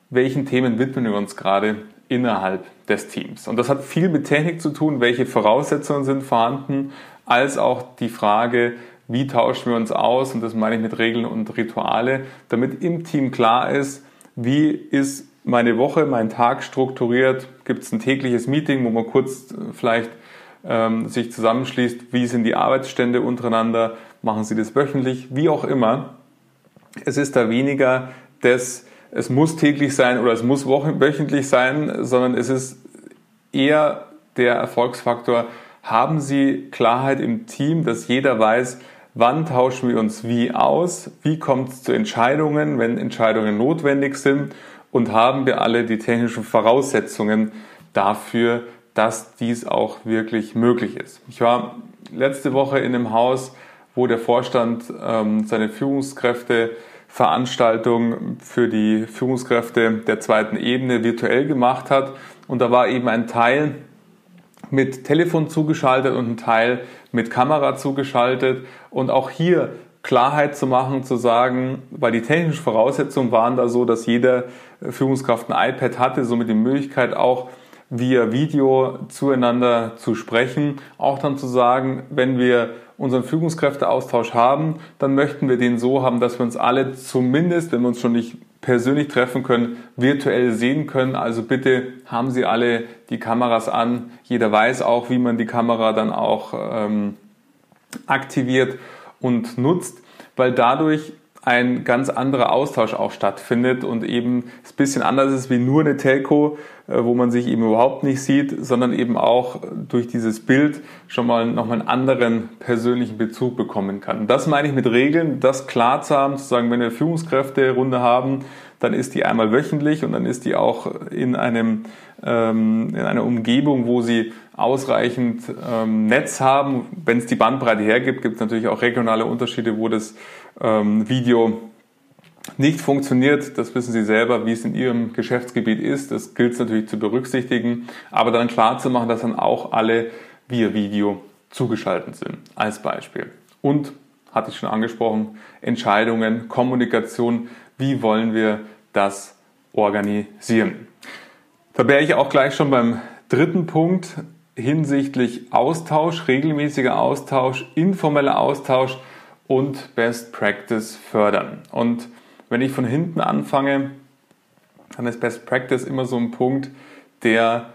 welchen Themen widmen wir uns gerade innerhalb des Teams. Und das hat viel mit Technik zu tun, welche Voraussetzungen sind vorhanden, als auch die Frage, wie tauschen wir uns aus, und das meine ich mit Regeln und Rituale, damit im Team klar ist, wie ist meine Woche, mein Tag strukturiert? Gibt es ein tägliches Meeting, wo man kurz äh, vielleicht ähm, sich zusammenschließt? Wie sind die Arbeitsstände untereinander? Machen Sie das wöchentlich? Wie auch immer. Es ist da weniger das, es muss täglich sein oder es muss wöchentlich sein, sondern es ist eher der Erfolgsfaktor. Haben Sie Klarheit im Team, dass jeder weiß, wann tauschen wir uns wie aus, wie kommt es zu Entscheidungen, wenn Entscheidungen notwendig sind und haben wir alle die technischen Voraussetzungen dafür, dass dies auch wirklich möglich ist. Ich war letzte Woche in einem Haus, wo der Vorstand ähm, seine Führungskräfte Veranstaltung für die Führungskräfte der zweiten Ebene virtuell gemacht hat. Und da war eben ein Teil mit Telefon zugeschaltet und ein Teil mit Kamera zugeschaltet. Und auch hier Klarheit zu machen, zu sagen, weil die technischen Voraussetzungen waren da so, dass jeder Führungskraft ein iPad hatte, somit die Möglichkeit auch via Video zueinander zu sprechen. Auch dann zu sagen, wenn wir unseren Führungskräfteaustausch haben, dann möchten wir den so haben, dass wir uns alle zumindest, wenn wir uns schon nicht persönlich treffen können, virtuell sehen können. Also bitte haben Sie alle die Kameras an. Jeder weiß auch, wie man die Kamera dann auch ähm, aktiviert und nutzt, weil dadurch ein ganz anderer Austausch auch stattfindet und eben es ein bisschen anders ist wie nur eine Telco, äh, wo man sich eben überhaupt nicht sieht, sondern eben auch durch dieses Bild schon mal nochmal einen anderen persönlichen Bezug bekommen kann. Das meine ich mit Regeln, das klar zu haben, zu sagen, wenn wir Führungskräfte-Runde haben, dann ist die einmal wöchentlich und dann ist die auch in einem ähm, in einer Umgebung, wo sie ausreichend ähm, Netz haben. Wenn es die Bandbreite hergibt, gibt es natürlich auch regionale Unterschiede, wo das ähm, Video nicht funktioniert. Das wissen Sie selber, wie es in Ihrem Geschäftsgebiet ist. Das gilt es natürlich zu berücksichtigen, aber dann klar zu machen, dass dann auch alle via Video zugeschaltet sind, als Beispiel. Und, hatte ich schon angesprochen, Entscheidungen, Kommunikation, wie wollen wir das organisieren. Da wäre ich auch gleich schon beim dritten Punkt hinsichtlich Austausch, regelmäßiger Austausch, informeller Austausch und Best Practice fördern. Und wenn ich von hinten anfange, dann ist Best Practice immer so ein Punkt, der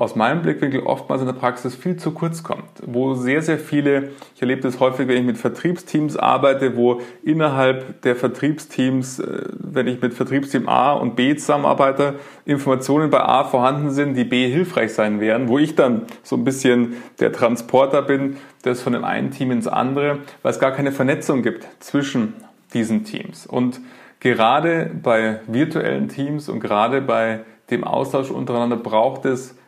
aus meinem Blickwinkel oftmals in der Praxis viel zu kurz kommt, wo sehr, sehr viele, ich erlebe das häufig, wenn ich mit Vertriebsteams arbeite, wo innerhalb der Vertriebsteams, äh, wenn ich mit Vertriebsteam A und B zusammenarbeite, Informationen bei A vorhanden sind, die B hilfreich sein werden, wo ich dann so ein bisschen der Transporter bin, das von dem einen Team ins andere, weil es gar keine Vernetzung gibt zwischen diesen Teams. Und gerade bei virtuellen Teams und gerade bei dem Austausch untereinander braucht es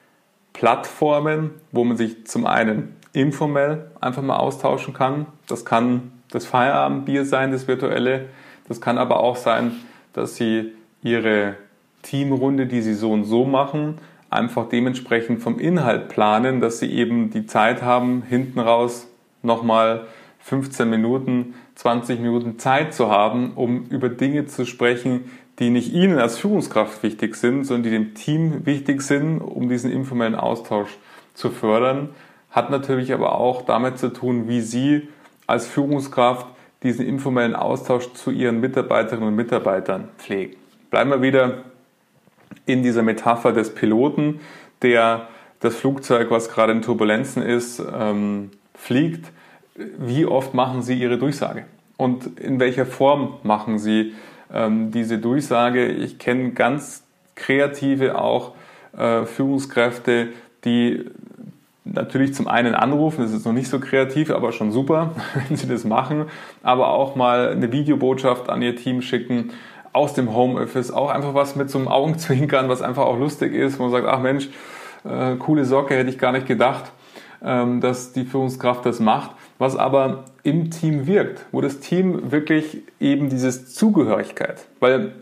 Plattformen, wo man sich zum einen informell einfach mal austauschen kann. Das kann das Feierabendbier sein, das virtuelle. Das kann aber auch sein, dass Sie Ihre Teamrunde, die Sie so und so machen, einfach dementsprechend vom Inhalt planen, dass Sie eben die Zeit haben, hinten raus nochmal 15 Minuten, 20 Minuten Zeit zu haben, um über Dinge zu sprechen, die nicht Ihnen als Führungskraft wichtig sind, sondern die dem Team wichtig sind, um diesen informellen Austausch zu fördern, hat natürlich aber auch damit zu tun, wie Sie als Führungskraft diesen informellen Austausch zu Ihren Mitarbeiterinnen und Mitarbeitern pflegen. Bleiben wir wieder in dieser Metapher des Piloten, der das Flugzeug, was gerade in Turbulenzen ist, ähm, fliegt. Wie oft machen Sie Ihre Durchsage? Und in welcher Form machen Sie diese Durchsage. Ich kenne ganz kreative auch äh, Führungskräfte, die natürlich zum einen anrufen, das ist noch nicht so kreativ, aber schon super, <laughs> wenn sie das machen, aber auch mal eine Videobotschaft an ihr Team schicken aus dem Homeoffice, auch einfach was mit so einem Augenzwinkern, was einfach auch lustig ist, wo man sagt, ach Mensch, äh, coole Socke, hätte ich gar nicht gedacht, ähm, dass die Führungskraft das macht was aber im Team wirkt, wo das Team wirklich eben dieses Zugehörigkeit, weil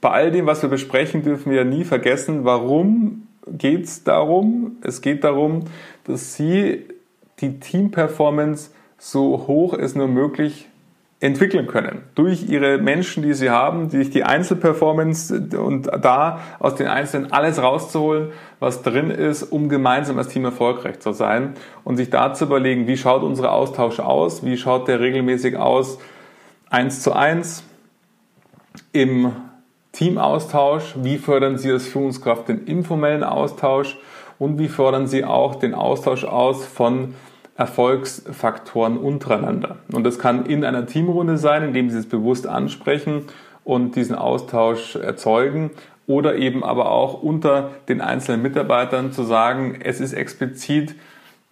bei all dem, was wir besprechen, dürfen wir ja nie vergessen, warum geht es darum? Es geht darum, dass Sie die Teamperformance so hoch es nur möglich entwickeln können. Durch ihre Menschen, die sie haben, durch die Einzelperformance und da aus den Einzelnen alles rauszuholen, was drin ist, um gemeinsam als Team erfolgreich zu sein und sich da zu überlegen, wie schaut unser Austausch aus, wie schaut der regelmäßig aus, eins zu eins im Teamaustausch, wie fördern Sie als Führungskraft den informellen Austausch und wie fördern Sie auch den Austausch aus von Erfolgsfaktoren untereinander. Und das kann in einer Teamrunde sein, indem Sie es bewusst ansprechen und diesen Austausch erzeugen oder eben aber auch unter den einzelnen Mitarbeitern zu sagen, es ist explizit,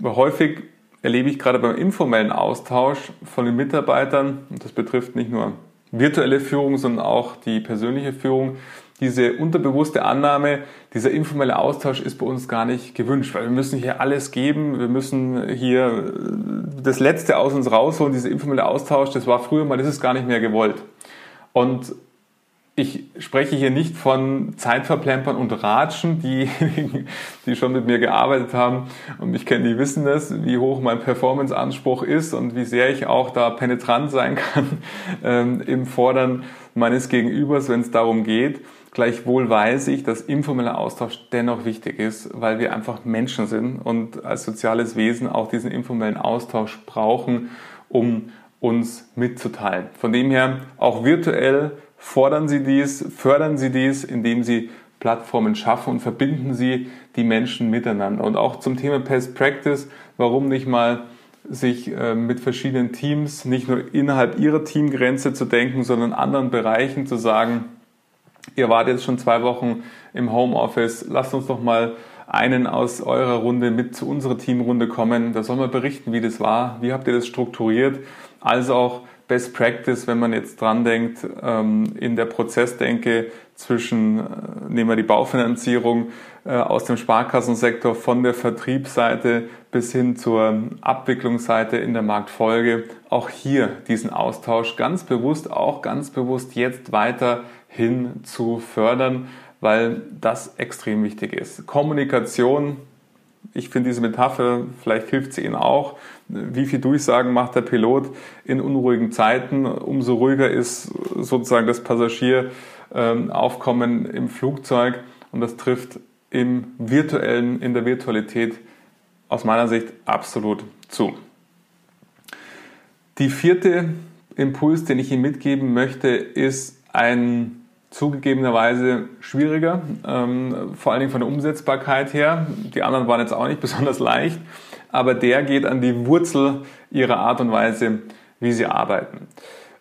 häufig erlebe ich gerade beim informellen Austausch von den Mitarbeitern, und das betrifft nicht nur virtuelle Führung, sondern auch die persönliche Führung, diese unterbewusste Annahme, dieser informelle Austausch ist bei uns gar nicht gewünscht, weil wir müssen hier alles geben, wir müssen hier das Letzte aus uns rausholen, dieser informelle Austausch, das war früher mal, das ist gar nicht mehr gewollt. Und ich spreche hier nicht von Zeitverplempern und Ratschen, diejenigen, <laughs> die schon mit mir gearbeitet haben und mich kennen, die wissen das, wie hoch mein Performance-Anspruch ist und wie sehr ich auch da penetrant sein kann <laughs> ähm, im Fordern meines Gegenübers, wenn es darum geht. Gleichwohl weiß ich, dass informeller Austausch dennoch wichtig ist, weil wir einfach Menschen sind und als soziales Wesen auch diesen informellen Austausch brauchen, um uns mitzuteilen. Von dem her auch virtuell Fordern Sie dies, fördern Sie dies, indem Sie Plattformen schaffen und verbinden Sie die Menschen miteinander. Und auch zum Thema Best Practice, warum nicht mal sich äh, mit verschiedenen Teams, nicht nur innerhalb Ihrer Teamgrenze zu denken, sondern anderen Bereichen zu sagen, ihr wart jetzt schon zwei Wochen im Homeoffice, lasst uns doch mal einen aus eurer Runde mit zu unserer Teamrunde kommen. Da soll man berichten, wie das war, wie habt ihr das strukturiert, als auch Best Practice, wenn man jetzt dran denkt, ähm, in der Prozessdenke zwischen, äh, nehmen wir die Baufinanzierung äh, aus dem Sparkassensektor von der Vertriebsseite bis hin zur Abwicklungsseite in der Marktfolge, auch hier diesen Austausch ganz bewusst, auch ganz bewusst jetzt weiterhin zu fördern, weil das extrem wichtig ist. Kommunikation, ich finde diese Metapher, vielleicht hilft sie Ihnen auch. Wie viel Durchsagen macht der Pilot in unruhigen Zeiten? Umso ruhiger ist sozusagen das Passagieraufkommen im Flugzeug. Und das trifft im virtuellen, in der Virtualität aus meiner Sicht absolut zu. Die vierte Impuls, den ich Ihnen mitgeben möchte, ist ein zugegebenerweise schwieriger, ähm, vor allen Dingen von der Umsetzbarkeit her. Die anderen waren jetzt auch nicht <laughs> besonders leicht, aber der geht an die Wurzel ihrer Art und Weise, wie sie arbeiten.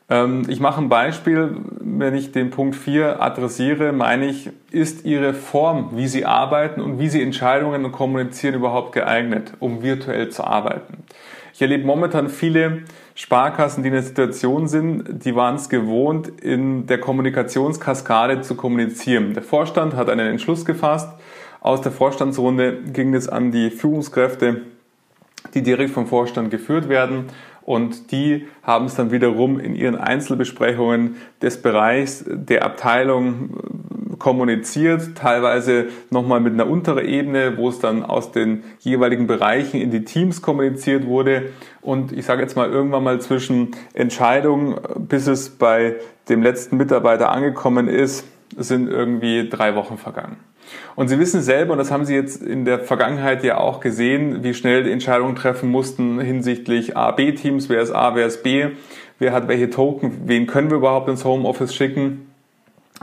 Ähm, ich mache ein Beispiel, wenn ich den Punkt 4 adressiere, meine ich, ist Ihre Form, wie Sie arbeiten und wie Sie Entscheidungen und kommunizieren überhaupt geeignet, um virtuell zu arbeiten. Ich erlebe momentan viele Sparkassen, die in der Situation sind, die waren es gewohnt, in der Kommunikationskaskade zu kommunizieren. Der Vorstand hat einen Entschluss gefasst. Aus der Vorstandsrunde ging es an die Führungskräfte, die direkt vom Vorstand geführt werden und die haben es dann wiederum in ihren Einzelbesprechungen des Bereichs der Abteilung kommuniziert, teilweise nochmal mit einer unteren Ebene, wo es dann aus den jeweiligen Bereichen in die Teams kommuniziert wurde. Und ich sage jetzt mal irgendwann mal zwischen Entscheidung, bis es bei dem letzten Mitarbeiter angekommen ist, sind irgendwie drei Wochen vergangen. Und Sie wissen selber, und das haben Sie jetzt in der Vergangenheit ja auch gesehen, wie schnell die Entscheidungen treffen mussten hinsichtlich A-B-Teams, wer ist A, wer ist B, wer hat welche Token, wen können wir überhaupt ins Homeoffice schicken.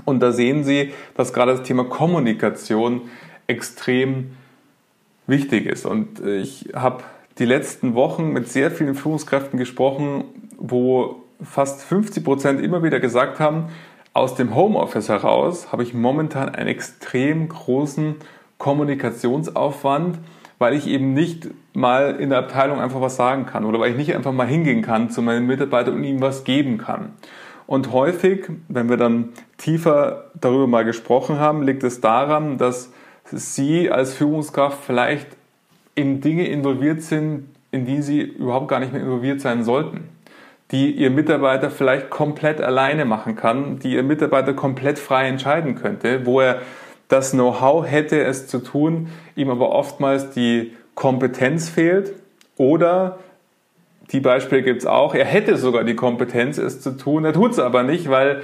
Und da sehen Sie, dass gerade das Thema Kommunikation extrem wichtig ist. Und ich habe die letzten Wochen mit sehr vielen Führungskräften gesprochen, wo fast 50 Prozent immer wieder gesagt haben, aus dem Homeoffice heraus habe ich momentan einen extrem großen Kommunikationsaufwand, weil ich eben nicht mal in der Abteilung einfach was sagen kann oder weil ich nicht einfach mal hingehen kann zu meinen Mitarbeitern und ihnen was geben kann. Und häufig, wenn wir dann tiefer darüber mal gesprochen haben, liegt es daran, dass Sie als Führungskraft vielleicht in Dinge involviert sind, in die Sie überhaupt gar nicht mehr involviert sein sollten die Ihr Mitarbeiter vielleicht komplett alleine machen kann, die Ihr Mitarbeiter komplett frei entscheiden könnte, wo er das Know-how hätte, es zu tun, ihm aber oftmals die Kompetenz fehlt oder die Beispiele gibt es auch, er hätte sogar die Kompetenz, es zu tun, er tut es aber nicht, weil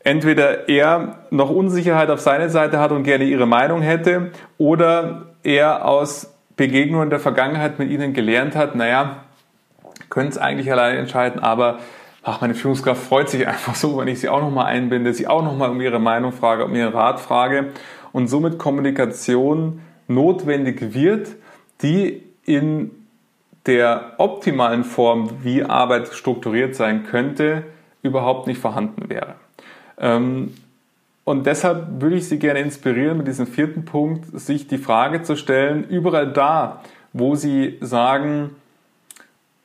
entweder er noch Unsicherheit auf seiner Seite hat und gerne ihre Meinung hätte oder er aus Begegnungen der Vergangenheit mit ihnen gelernt hat, naja, können es eigentlich alleine entscheiden, aber ach, meine Führungskraft freut sich <laughs> einfach so, wenn ich sie auch nochmal einbinde, sie auch nochmal um ihre Meinung frage, um ihren Rat frage. Und somit Kommunikation notwendig wird, die in der optimalen Form, wie Arbeit strukturiert sein könnte, überhaupt nicht vorhanden wäre. Ähm, Und deshalb würde ich Sie gerne inspirieren, mit diesem vierten Punkt, sich die Frage zu stellen, überall da, wo Sie sagen,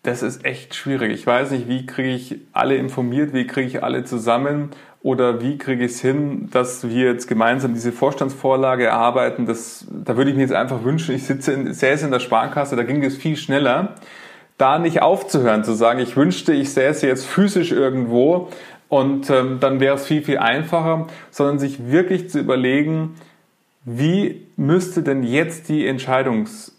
das ist echt schwierig. Ich weiß nicht, wie kriege ich alle informiert, wie kriege ich alle zusammen oder wie kriege ich es hin, dass wir jetzt gemeinsam diese Vorstandsvorlage erarbeiten. Das, da würde ich mir jetzt einfach wünschen, ich sitze in, säße in der Sparkasse, da ging es viel schneller. Da nicht aufzuhören, zu sagen, ich wünschte, ich säße jetzt physisch irgendwo und ähm, dann wäre es viel, viel einfacher, sondern sich wirklich zu überlegen, wie müsste denn jetzt die Entscheidungs,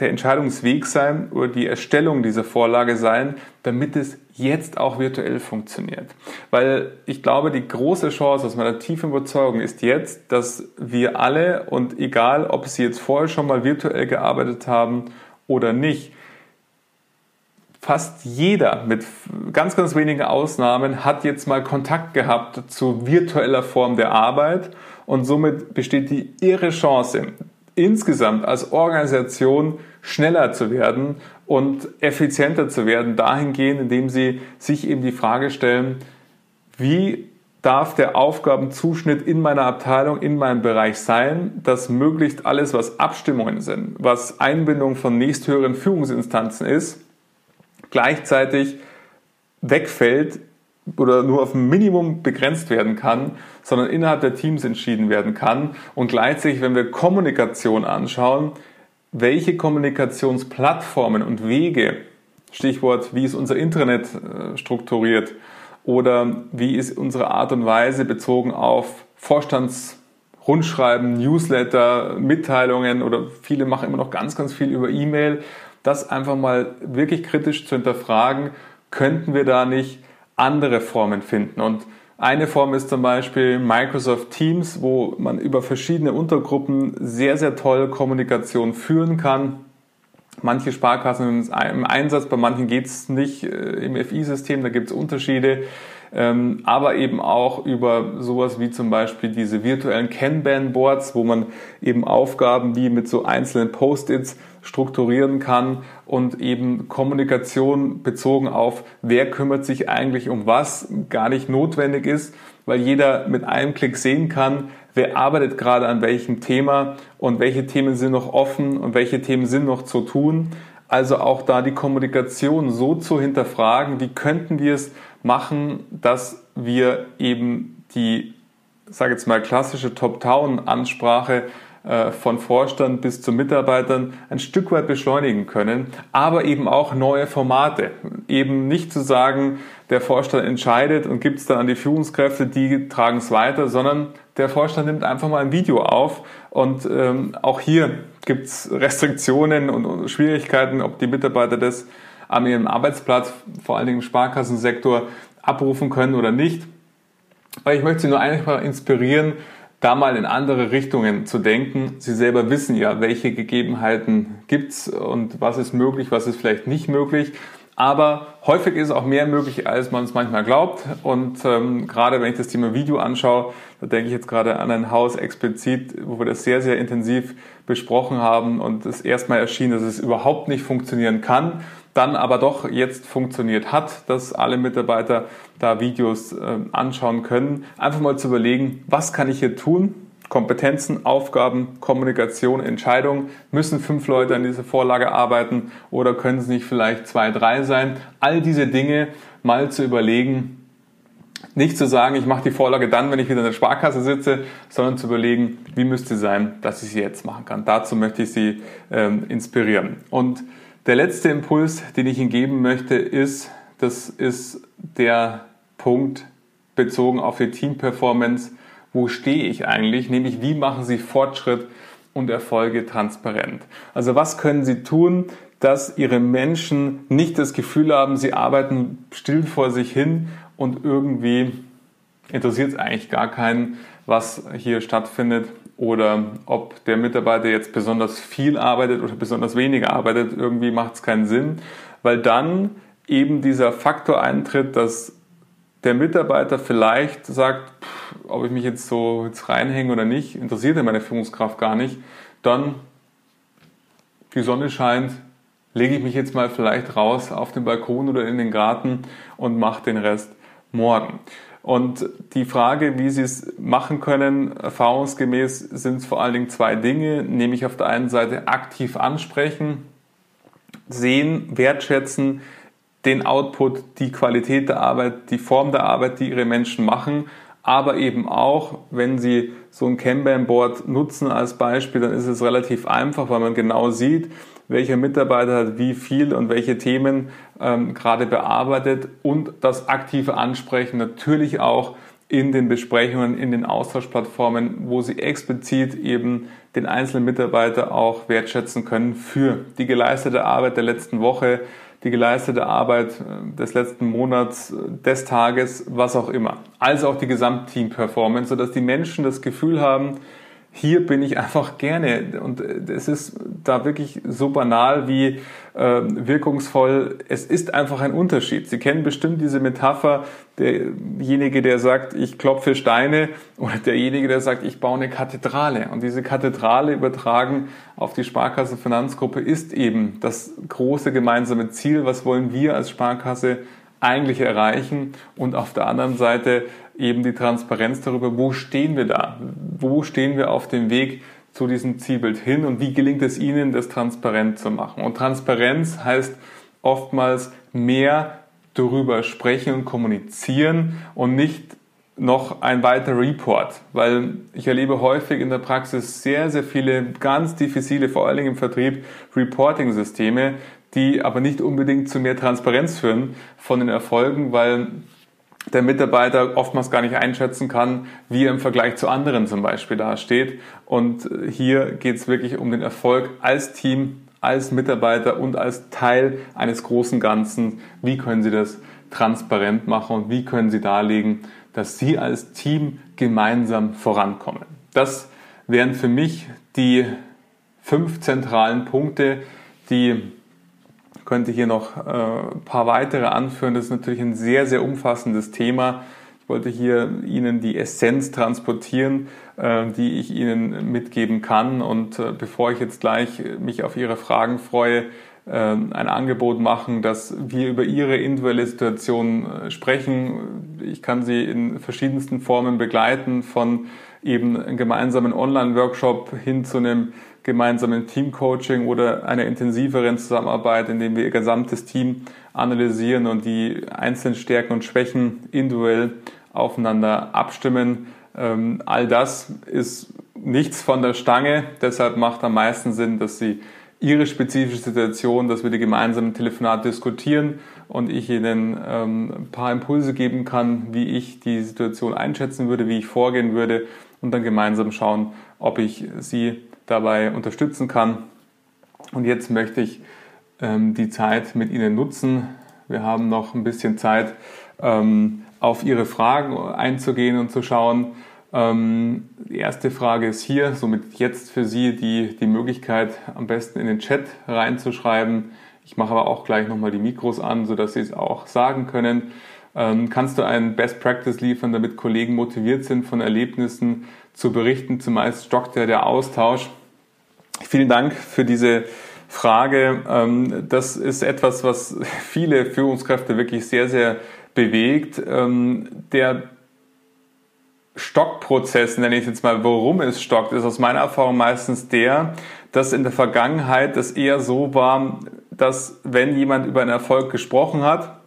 der Entscheidungsweg sein oder die Erstellung dieser Vorlage sein, damit es jetzt auch virtuell funktioniert. Weil ich glaube, die große Chance aus meiner tiefen Überzeugung ist jetzt, dass wir alle und egal, ob Sie jetzt vorher schon mal virtuell gearbeitet haben oder nicht, fast jeder mit ganz, ganz wenigen Ausnahmen hat jetzt mal Kontakt gehabt zu virtueller Form der Arbeit und somit besteht die irre Chance, insgesamt als Organisation schneller zu werden und effizienter zu werden, dahingehend, indem sie sich eben die Frage stellen, wie darf der Aufgabenzuschnitt in meiner Abteilung, in meinem Bereich sein, dass möglichst alles, was Abstimmungen sind, was Einbindung von nächsthöheren Führungsinstanzen ist, gleichzeitig wegfällt oder nur auf ein Minimum begrenzt werden kann, sondern innerhalb der Teams entschieden werden kann. Und gleichzeitig, wenn wir Kommunikation anschauen, welche Kommunikationsplattformen und Wege, Stichwort, wie ist unser Internet äh, strukturiert oder wie ist unsere Art und Weise bezogen auf Vorstandsrundschreiben, Newsletter, Mitteilungen oder viele machen immer noch ganz, ganz viel über E-Mail das einfach mal wirklich kritisch zu hinterfragen, könnten wir da nicht andere Formen finden. Und eine Form ist zum Beispiel Microsoft Teams, wo man über verschiedene Untergruppen sehr, sehr toll Kommunikation führen kann. Manche Sparkassen sind im Einsatz, bei manchen geht es nicht äh, im FI-System, da gibt es Unterschiede. Ähm, aber eben auch über sowas wie zum Beispiel diese virtuellen Kanban-Boards, wo man eben Aufgaben wie mit so einzelnen Post-its strukturieren kann und eben Kommunikation bezogen auf, wer kümmert sich eigentlich um was, gar nicht notwendig ist, weil jeder mit einem Klick sehen kann, wer arbeitet gerade an welchem Thema und welche Themen sind noch offen und welche Themen sind noch zu tun. Also auch da die Kommunikation so zu hinterfragen, wie könnten wir es machen, dass wir eben die, sage jetzt mal, klassische Top-Down-Ansprache äh, von Vorstand bis zu Mitarbeitern ein Stück weit beschleunigen können, aber eben auch neue Formate. Eben nicht zu sagen, der Vorstand entscheidet und gibt es dann an die Führungskräfte, die tragen es weiter, sondern der Vorstand nimmt einfach mal ein Video auf und ähm, auch hier gibt es Restriktionen und Schwierigkeiten, ob die Mitarbeiter das an ihrem Arbeitsplatz, vor allen Dingen im Sparkassensektor, abrufen können oder nicht. Aber ich möchte Sie nur einfach inspirieren, da mal in andere Richtungen zu denken. Sie selber wissen ja, welche Gegebenheiten gibt's und was ist möglich, was ist vielleicht nicht möglich. Aber häufig ist auch mehr möglich, als man es manchmal glaubt. Und ähm, gerade wenn ich das Thema Video anschaue, da denke ich jetzt gerade an ein Haus explizit, wo wir das sehr, sehr intensiv besprochen haben und es erstmal erschien, dass es überhaupt nicht funktionieren kann dann aber doch jetzt funktioniert hat, dass alle Mitarbeiter da Videos äh, anschauen können. Einfach mal zu überlegen, was kann ich hier tun? Kompetenzen, Aufgaben, Kommunikation, Entscheidung. Müssen fünf Leute an dieser Vorlage arbeiten oder können es nicht vielleicht zwei, drei sein? All diese Dinge mal zu überlegen, nicht zu sagen, ich mache die Vorlage dann, wenn ich wieder in der Sparkasse sitze, sondern zu überlegen, wie müsste sein, dass ich sie jetzt machen kann. Dazu möchte ich Sie ähm, inspirieren. Und der letzte Impuls, den ich Ihnen geben möchte, ist, das ist der Punkt bezogen auf die Team-Performance. Wo stehe ich eigentlich? Nämlich, wie machen Sie Fortschritt und Erfolge transparent? Also, was können Sie tun, dass Ihre Menschen nicht das Gefühl haben, sie arbeiten still vor sich hin und irgendwie interessiert es eigentlich gar keinen, was hier stattfindet oder ob der Mitarbeiter jetzt besonders viel arbeitet oder besonders weniger arbeitet, irgendwie macht es keinen Sinn, weil dann eben dieser Faktor eintritt, dass der Mitarbeiter vielleicht sagt, pff, ob ich mich jetzt so jetzt reinhänge oder nicht, interessiert ja meine Führungskraft gar nicht, dann die Sonne scheint, lege ich mich jetzt mal vielleicht raus auf den Balkon oder in den Garten und mache den Rest morgen. Und die Frage, wie Sie es machen können, erfahrungsgemäß sind es vor allen Dingen zwei Dinge, nämlich auf der einen Seite aktiv ansprechen, sehen, wertschätzen, den Output, die Qualität der Arbeit, die Form der Arbeit, die Ihre Menschen machen, aber eben auch, wenn Sie so ein Kanban-Board nutzen als Beispiel, dann ist es relativ einfach, weil man genau sieht, welcher Mitarbeiter hat wie viel und welche Themen ähm, gerade bearbeitet und das aktive Ansprechen natürlich auch in den Besprechungen, in den Austauschplattformen, wo sie explizit eben den einzelnen Mitarbeiter auch wertschätzen können für die geleistete Arbeit der letzten Woche, die geleistete Arbeit äh, des letzten Monats, äh, des Tages, was auch immer. Also auch die Gesamtteam-Performance, sodass die Menschen das Gefühl haben, hier bin ich einfach gerne. Und es ist da wirklich so banal wie äh, wirkungsvoll. Es ist einfach ein Unterschied. Sie kennen bestimmt diese Metapher, derjenige, der sagt, ich klopfe Steine oder derjenige, der sagt, ich baue eine Kathedrale. Und diese Kathedrale übertragen auf die Sparkasse Finanzgruppe ist eben das große gemeinsame Ziel. Was wollen wir als Sparkasse eigentlich erreichen? Und auf der anderen Seite eben die Transparenz darüber, wo stehen wir da? Wo stehen wir auf dem Weg zu diesem Zielbild hin und wie gelingt es Ihnen, das transparent zu machen? Und Transparenz heißt oftmals mehr darüber sprechen und kommunizieren und nicht noch ein weiterer Report, weil ich erlebe häufig in der Praxis sehr, sehr viele ganz diffizile, vor allen Dingen im Vertrieb, Reporting-Systeme, die aber nicht unbedingt zu mehr Transparenz führen von den Erfolgen, weil der Mitarbeiter oftmals gar nicht einschätzen kann, wie er im Vergleich zu anderen zum Beispiel dasteht. Und hier geht es wirklich um den Erfolg als Team, als Mitarbeiter und als Teil eines großen Ganzen. Wie können Sie das transparent machen und wie können Sie darlegen, dass Sie als Team gemeinsam vorankommen? Das wären für mich die fünf zentralen Punkte, die könnte hier noch äh, ein paar weitere anführen. Das ist natürlich ein sehr, sehr umfassendes Thema. Ich wollte hier Ihnen die Essenz transportieren, äh, die ich Ihnen mitgeben kann. Und äh, bevor ich jetzt gleich mich auf Ihre Fragen freue, ein Angebot machen, dass wir über Ihre individuelle Situation sprechen. Ich kann Sie in verschiedensten Formen begleiten, von eben einem gemeinsamen Online-Workshop hin zu einem gemeinsamen Teamcoaching oder einer intensiveren Zusammenarbeit, in dem wir ihr gesamtes Team analysieren und die einzelnen Stärken und Schwächen individuell aufeinander abstimmen. Ähm, all das ist nichts von der Stange, deshalb macht am meisten Sinn, dass Sie Ihre spezifische Situation, dass wir die gemeinsamen Telefonate diskutieren und ich Ihnen ähm, ein paar Impulse geben kann, wie ich die Situation einschätzen würde, wie ich vorgehen würde und dann gemeinsam schauen, ob ich Sie dabei unterstützen kann. Und jetzt möchte ich ähm, die Zeit mit Ihnen nutzen. Wir haben noch ein bisschen Zeit, ähm, auf Ihre Fragen einzugehen und zu schauen. Ähm, die erste Frage ist hier, somit jetzt für Sie die, die Möglichkeit, am besten in den Chat reinzuschreiben. Ich mache aber auch gleich nochmal die Mikros an, sodass Sie es auch sagen können. Ähm, kannst du einen Best Practice liefern, damit Kollegen motiviert sind, von Erlebnissen zu berichten? Zumeist stockt ja der Austausch. Vielen Dank für diese Frage. Ähm, das ist etwas, was viele Führungskräfte wirklich sehr, sehr bewegt. Ähm, der Stockprozess, nenne ich jetzt mal, warum es stockt, ist aus meiner Erfahrung meistens der, dass in der Vergangenheit das eher so war, dass wenn jemand über einen Erfolg gesprochen hat,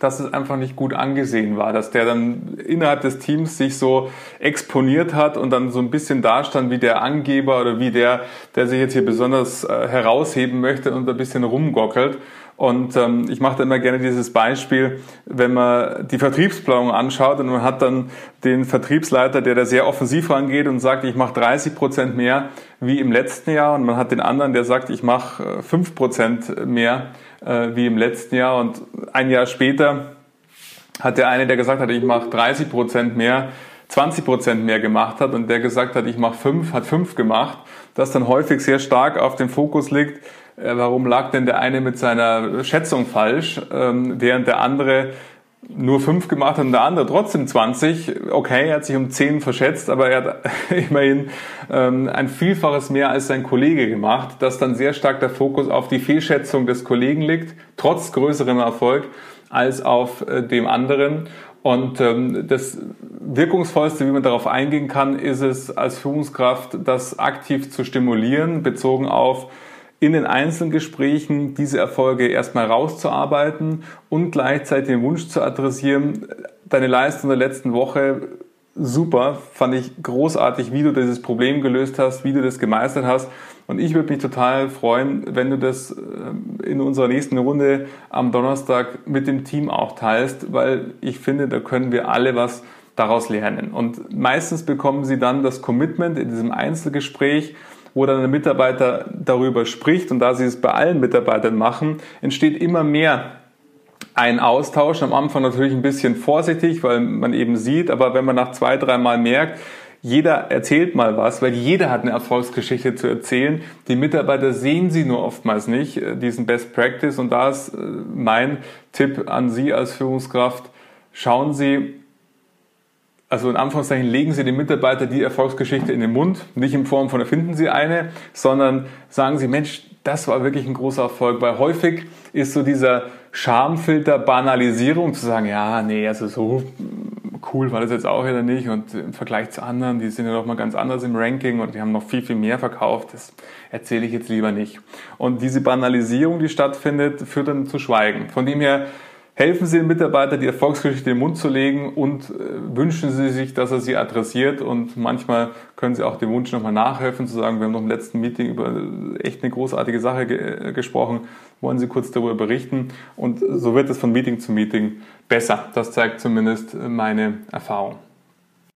dass es einfach nicht gut angesehen war, dass der dann innerhalb des Teams sich so exponiert hat und dann so ein bisschen dastand wie der Angeber oder wie der, der sich jetzt hier besonders äh, herausheben möchte und ein bisschen rumgockelt. Und ähm, ich mache da immer gerne dieses Beispiel, wenn man die Vertriebsplanung anschaut und man hat dann den Vertriebsleiter, der da sehr offensiv rangeht und sagt, ich mache 30 Prozent mehr wie im letzten Jahr. Und man hat den anderen, der sagt, ich mache 5 äh, Prozent mehr äh, wie im letzten Jahr. Und ein Jahr später hat der eine, der gesagt hat, ich mache 30 Prozent mehr, 20 Prozent mehr gemacht hat. Und der gesagt hat, ich mache 5, hat 5 gemacht, das dann häufig sehr stark auf den Fokus liegt, warum lag denn der eine mit seiner Schätzung falsch, ähm, während der andere nur fünf gemacht hat und der andere trotzdem 20. Okay, er hat sich um zehn verschätzt, aber er hat <laughs> immerhin ähm, ein Vielfaches mehr als sein Kollege gemacht, dass dann sehr stark der Fokus auf die Fehlschätzung des Kollegen liegt, trotz größerem Erfolg, als auf äh, dem anderen. Und ähm, das Wirkungsvollste, wie man darauf eingehen kann, ist es als Führungskraft, das aktiv zu stimulieren, bezogen auf in den einzelnen Gesprächen diese Erfolge erstmal rauszuarbeiten und gleichzeitig den Wunsch zu adressieren, deine Leistung der letzten Woche super, fand ich großartig, wie du dieses Problem gelöst hast, wie du das gemeistert hast. Und ich würde mich total freuen, wenn du das äh, in unserer nächsten Runde am Donnerstag mit dem Team auch teilst, weil ich finde, da können wir alle was daraus lernen. Und meistens bekommen sie dann das Commitment in diesem Einzelgespräch, wo dann der Mitarbeiter darüber spricht und da sie es bei allen Mitarbeitern machen, entsteht immer mehr ein Austausch. Am Anfang natürlich ein bisschen vorsichtig, weil man eben sieht, aber wenn man nach zwei, drei Mal merkt, jeder erzählt mal was, weil jeder hat eine Erfolgsgeschichte zu erzählen. Die Mitarbeiter sehen sie nur oftmals nicht, äh, diesen Best Practice. Und da ist äh, mein Tipp an Sie als Führungskraft. Schauen Sie, also in Anführungszeichen legen Sie den Mitarbeiter die Erfolgsgeschichte in den Mund, nicht in Form von erfinden Sie eine, sondern sagen Sie, Mensch, das war wirklich ein großer Erfolg, weil häufig ist so dieser Schamfilter Banalisierung zu sagen, ja, nee, also so cool war das jetzt auch wieder nicht und im Vergleich zu anderen, die sind ja doch mal ganz anders im Ranking und die haben noch viel, viel mehr verkauft, das erzähle ich jetzt lieber nicht. Und diese Banalisierung, die stattfindet, führt dann zu Schweigen. Von dem her Helfen Sie dem Mitarbeiter, die Erfolgsgeschichte in den Mund zu legen und äh, wünschen Sie sich, dass er sie adressiert. Und manchmal können Sie auch dem Wunsch nochmal nachhelfen, zu sagen, wir haben noch im letzten Meeting über echt eine großartige Sache ge äh, gesprochen, wollen Sie kurz darüber berichten. Und so wird es von Meeting zu Meeting besser. Das zeigt zumindest meine Erfahrung.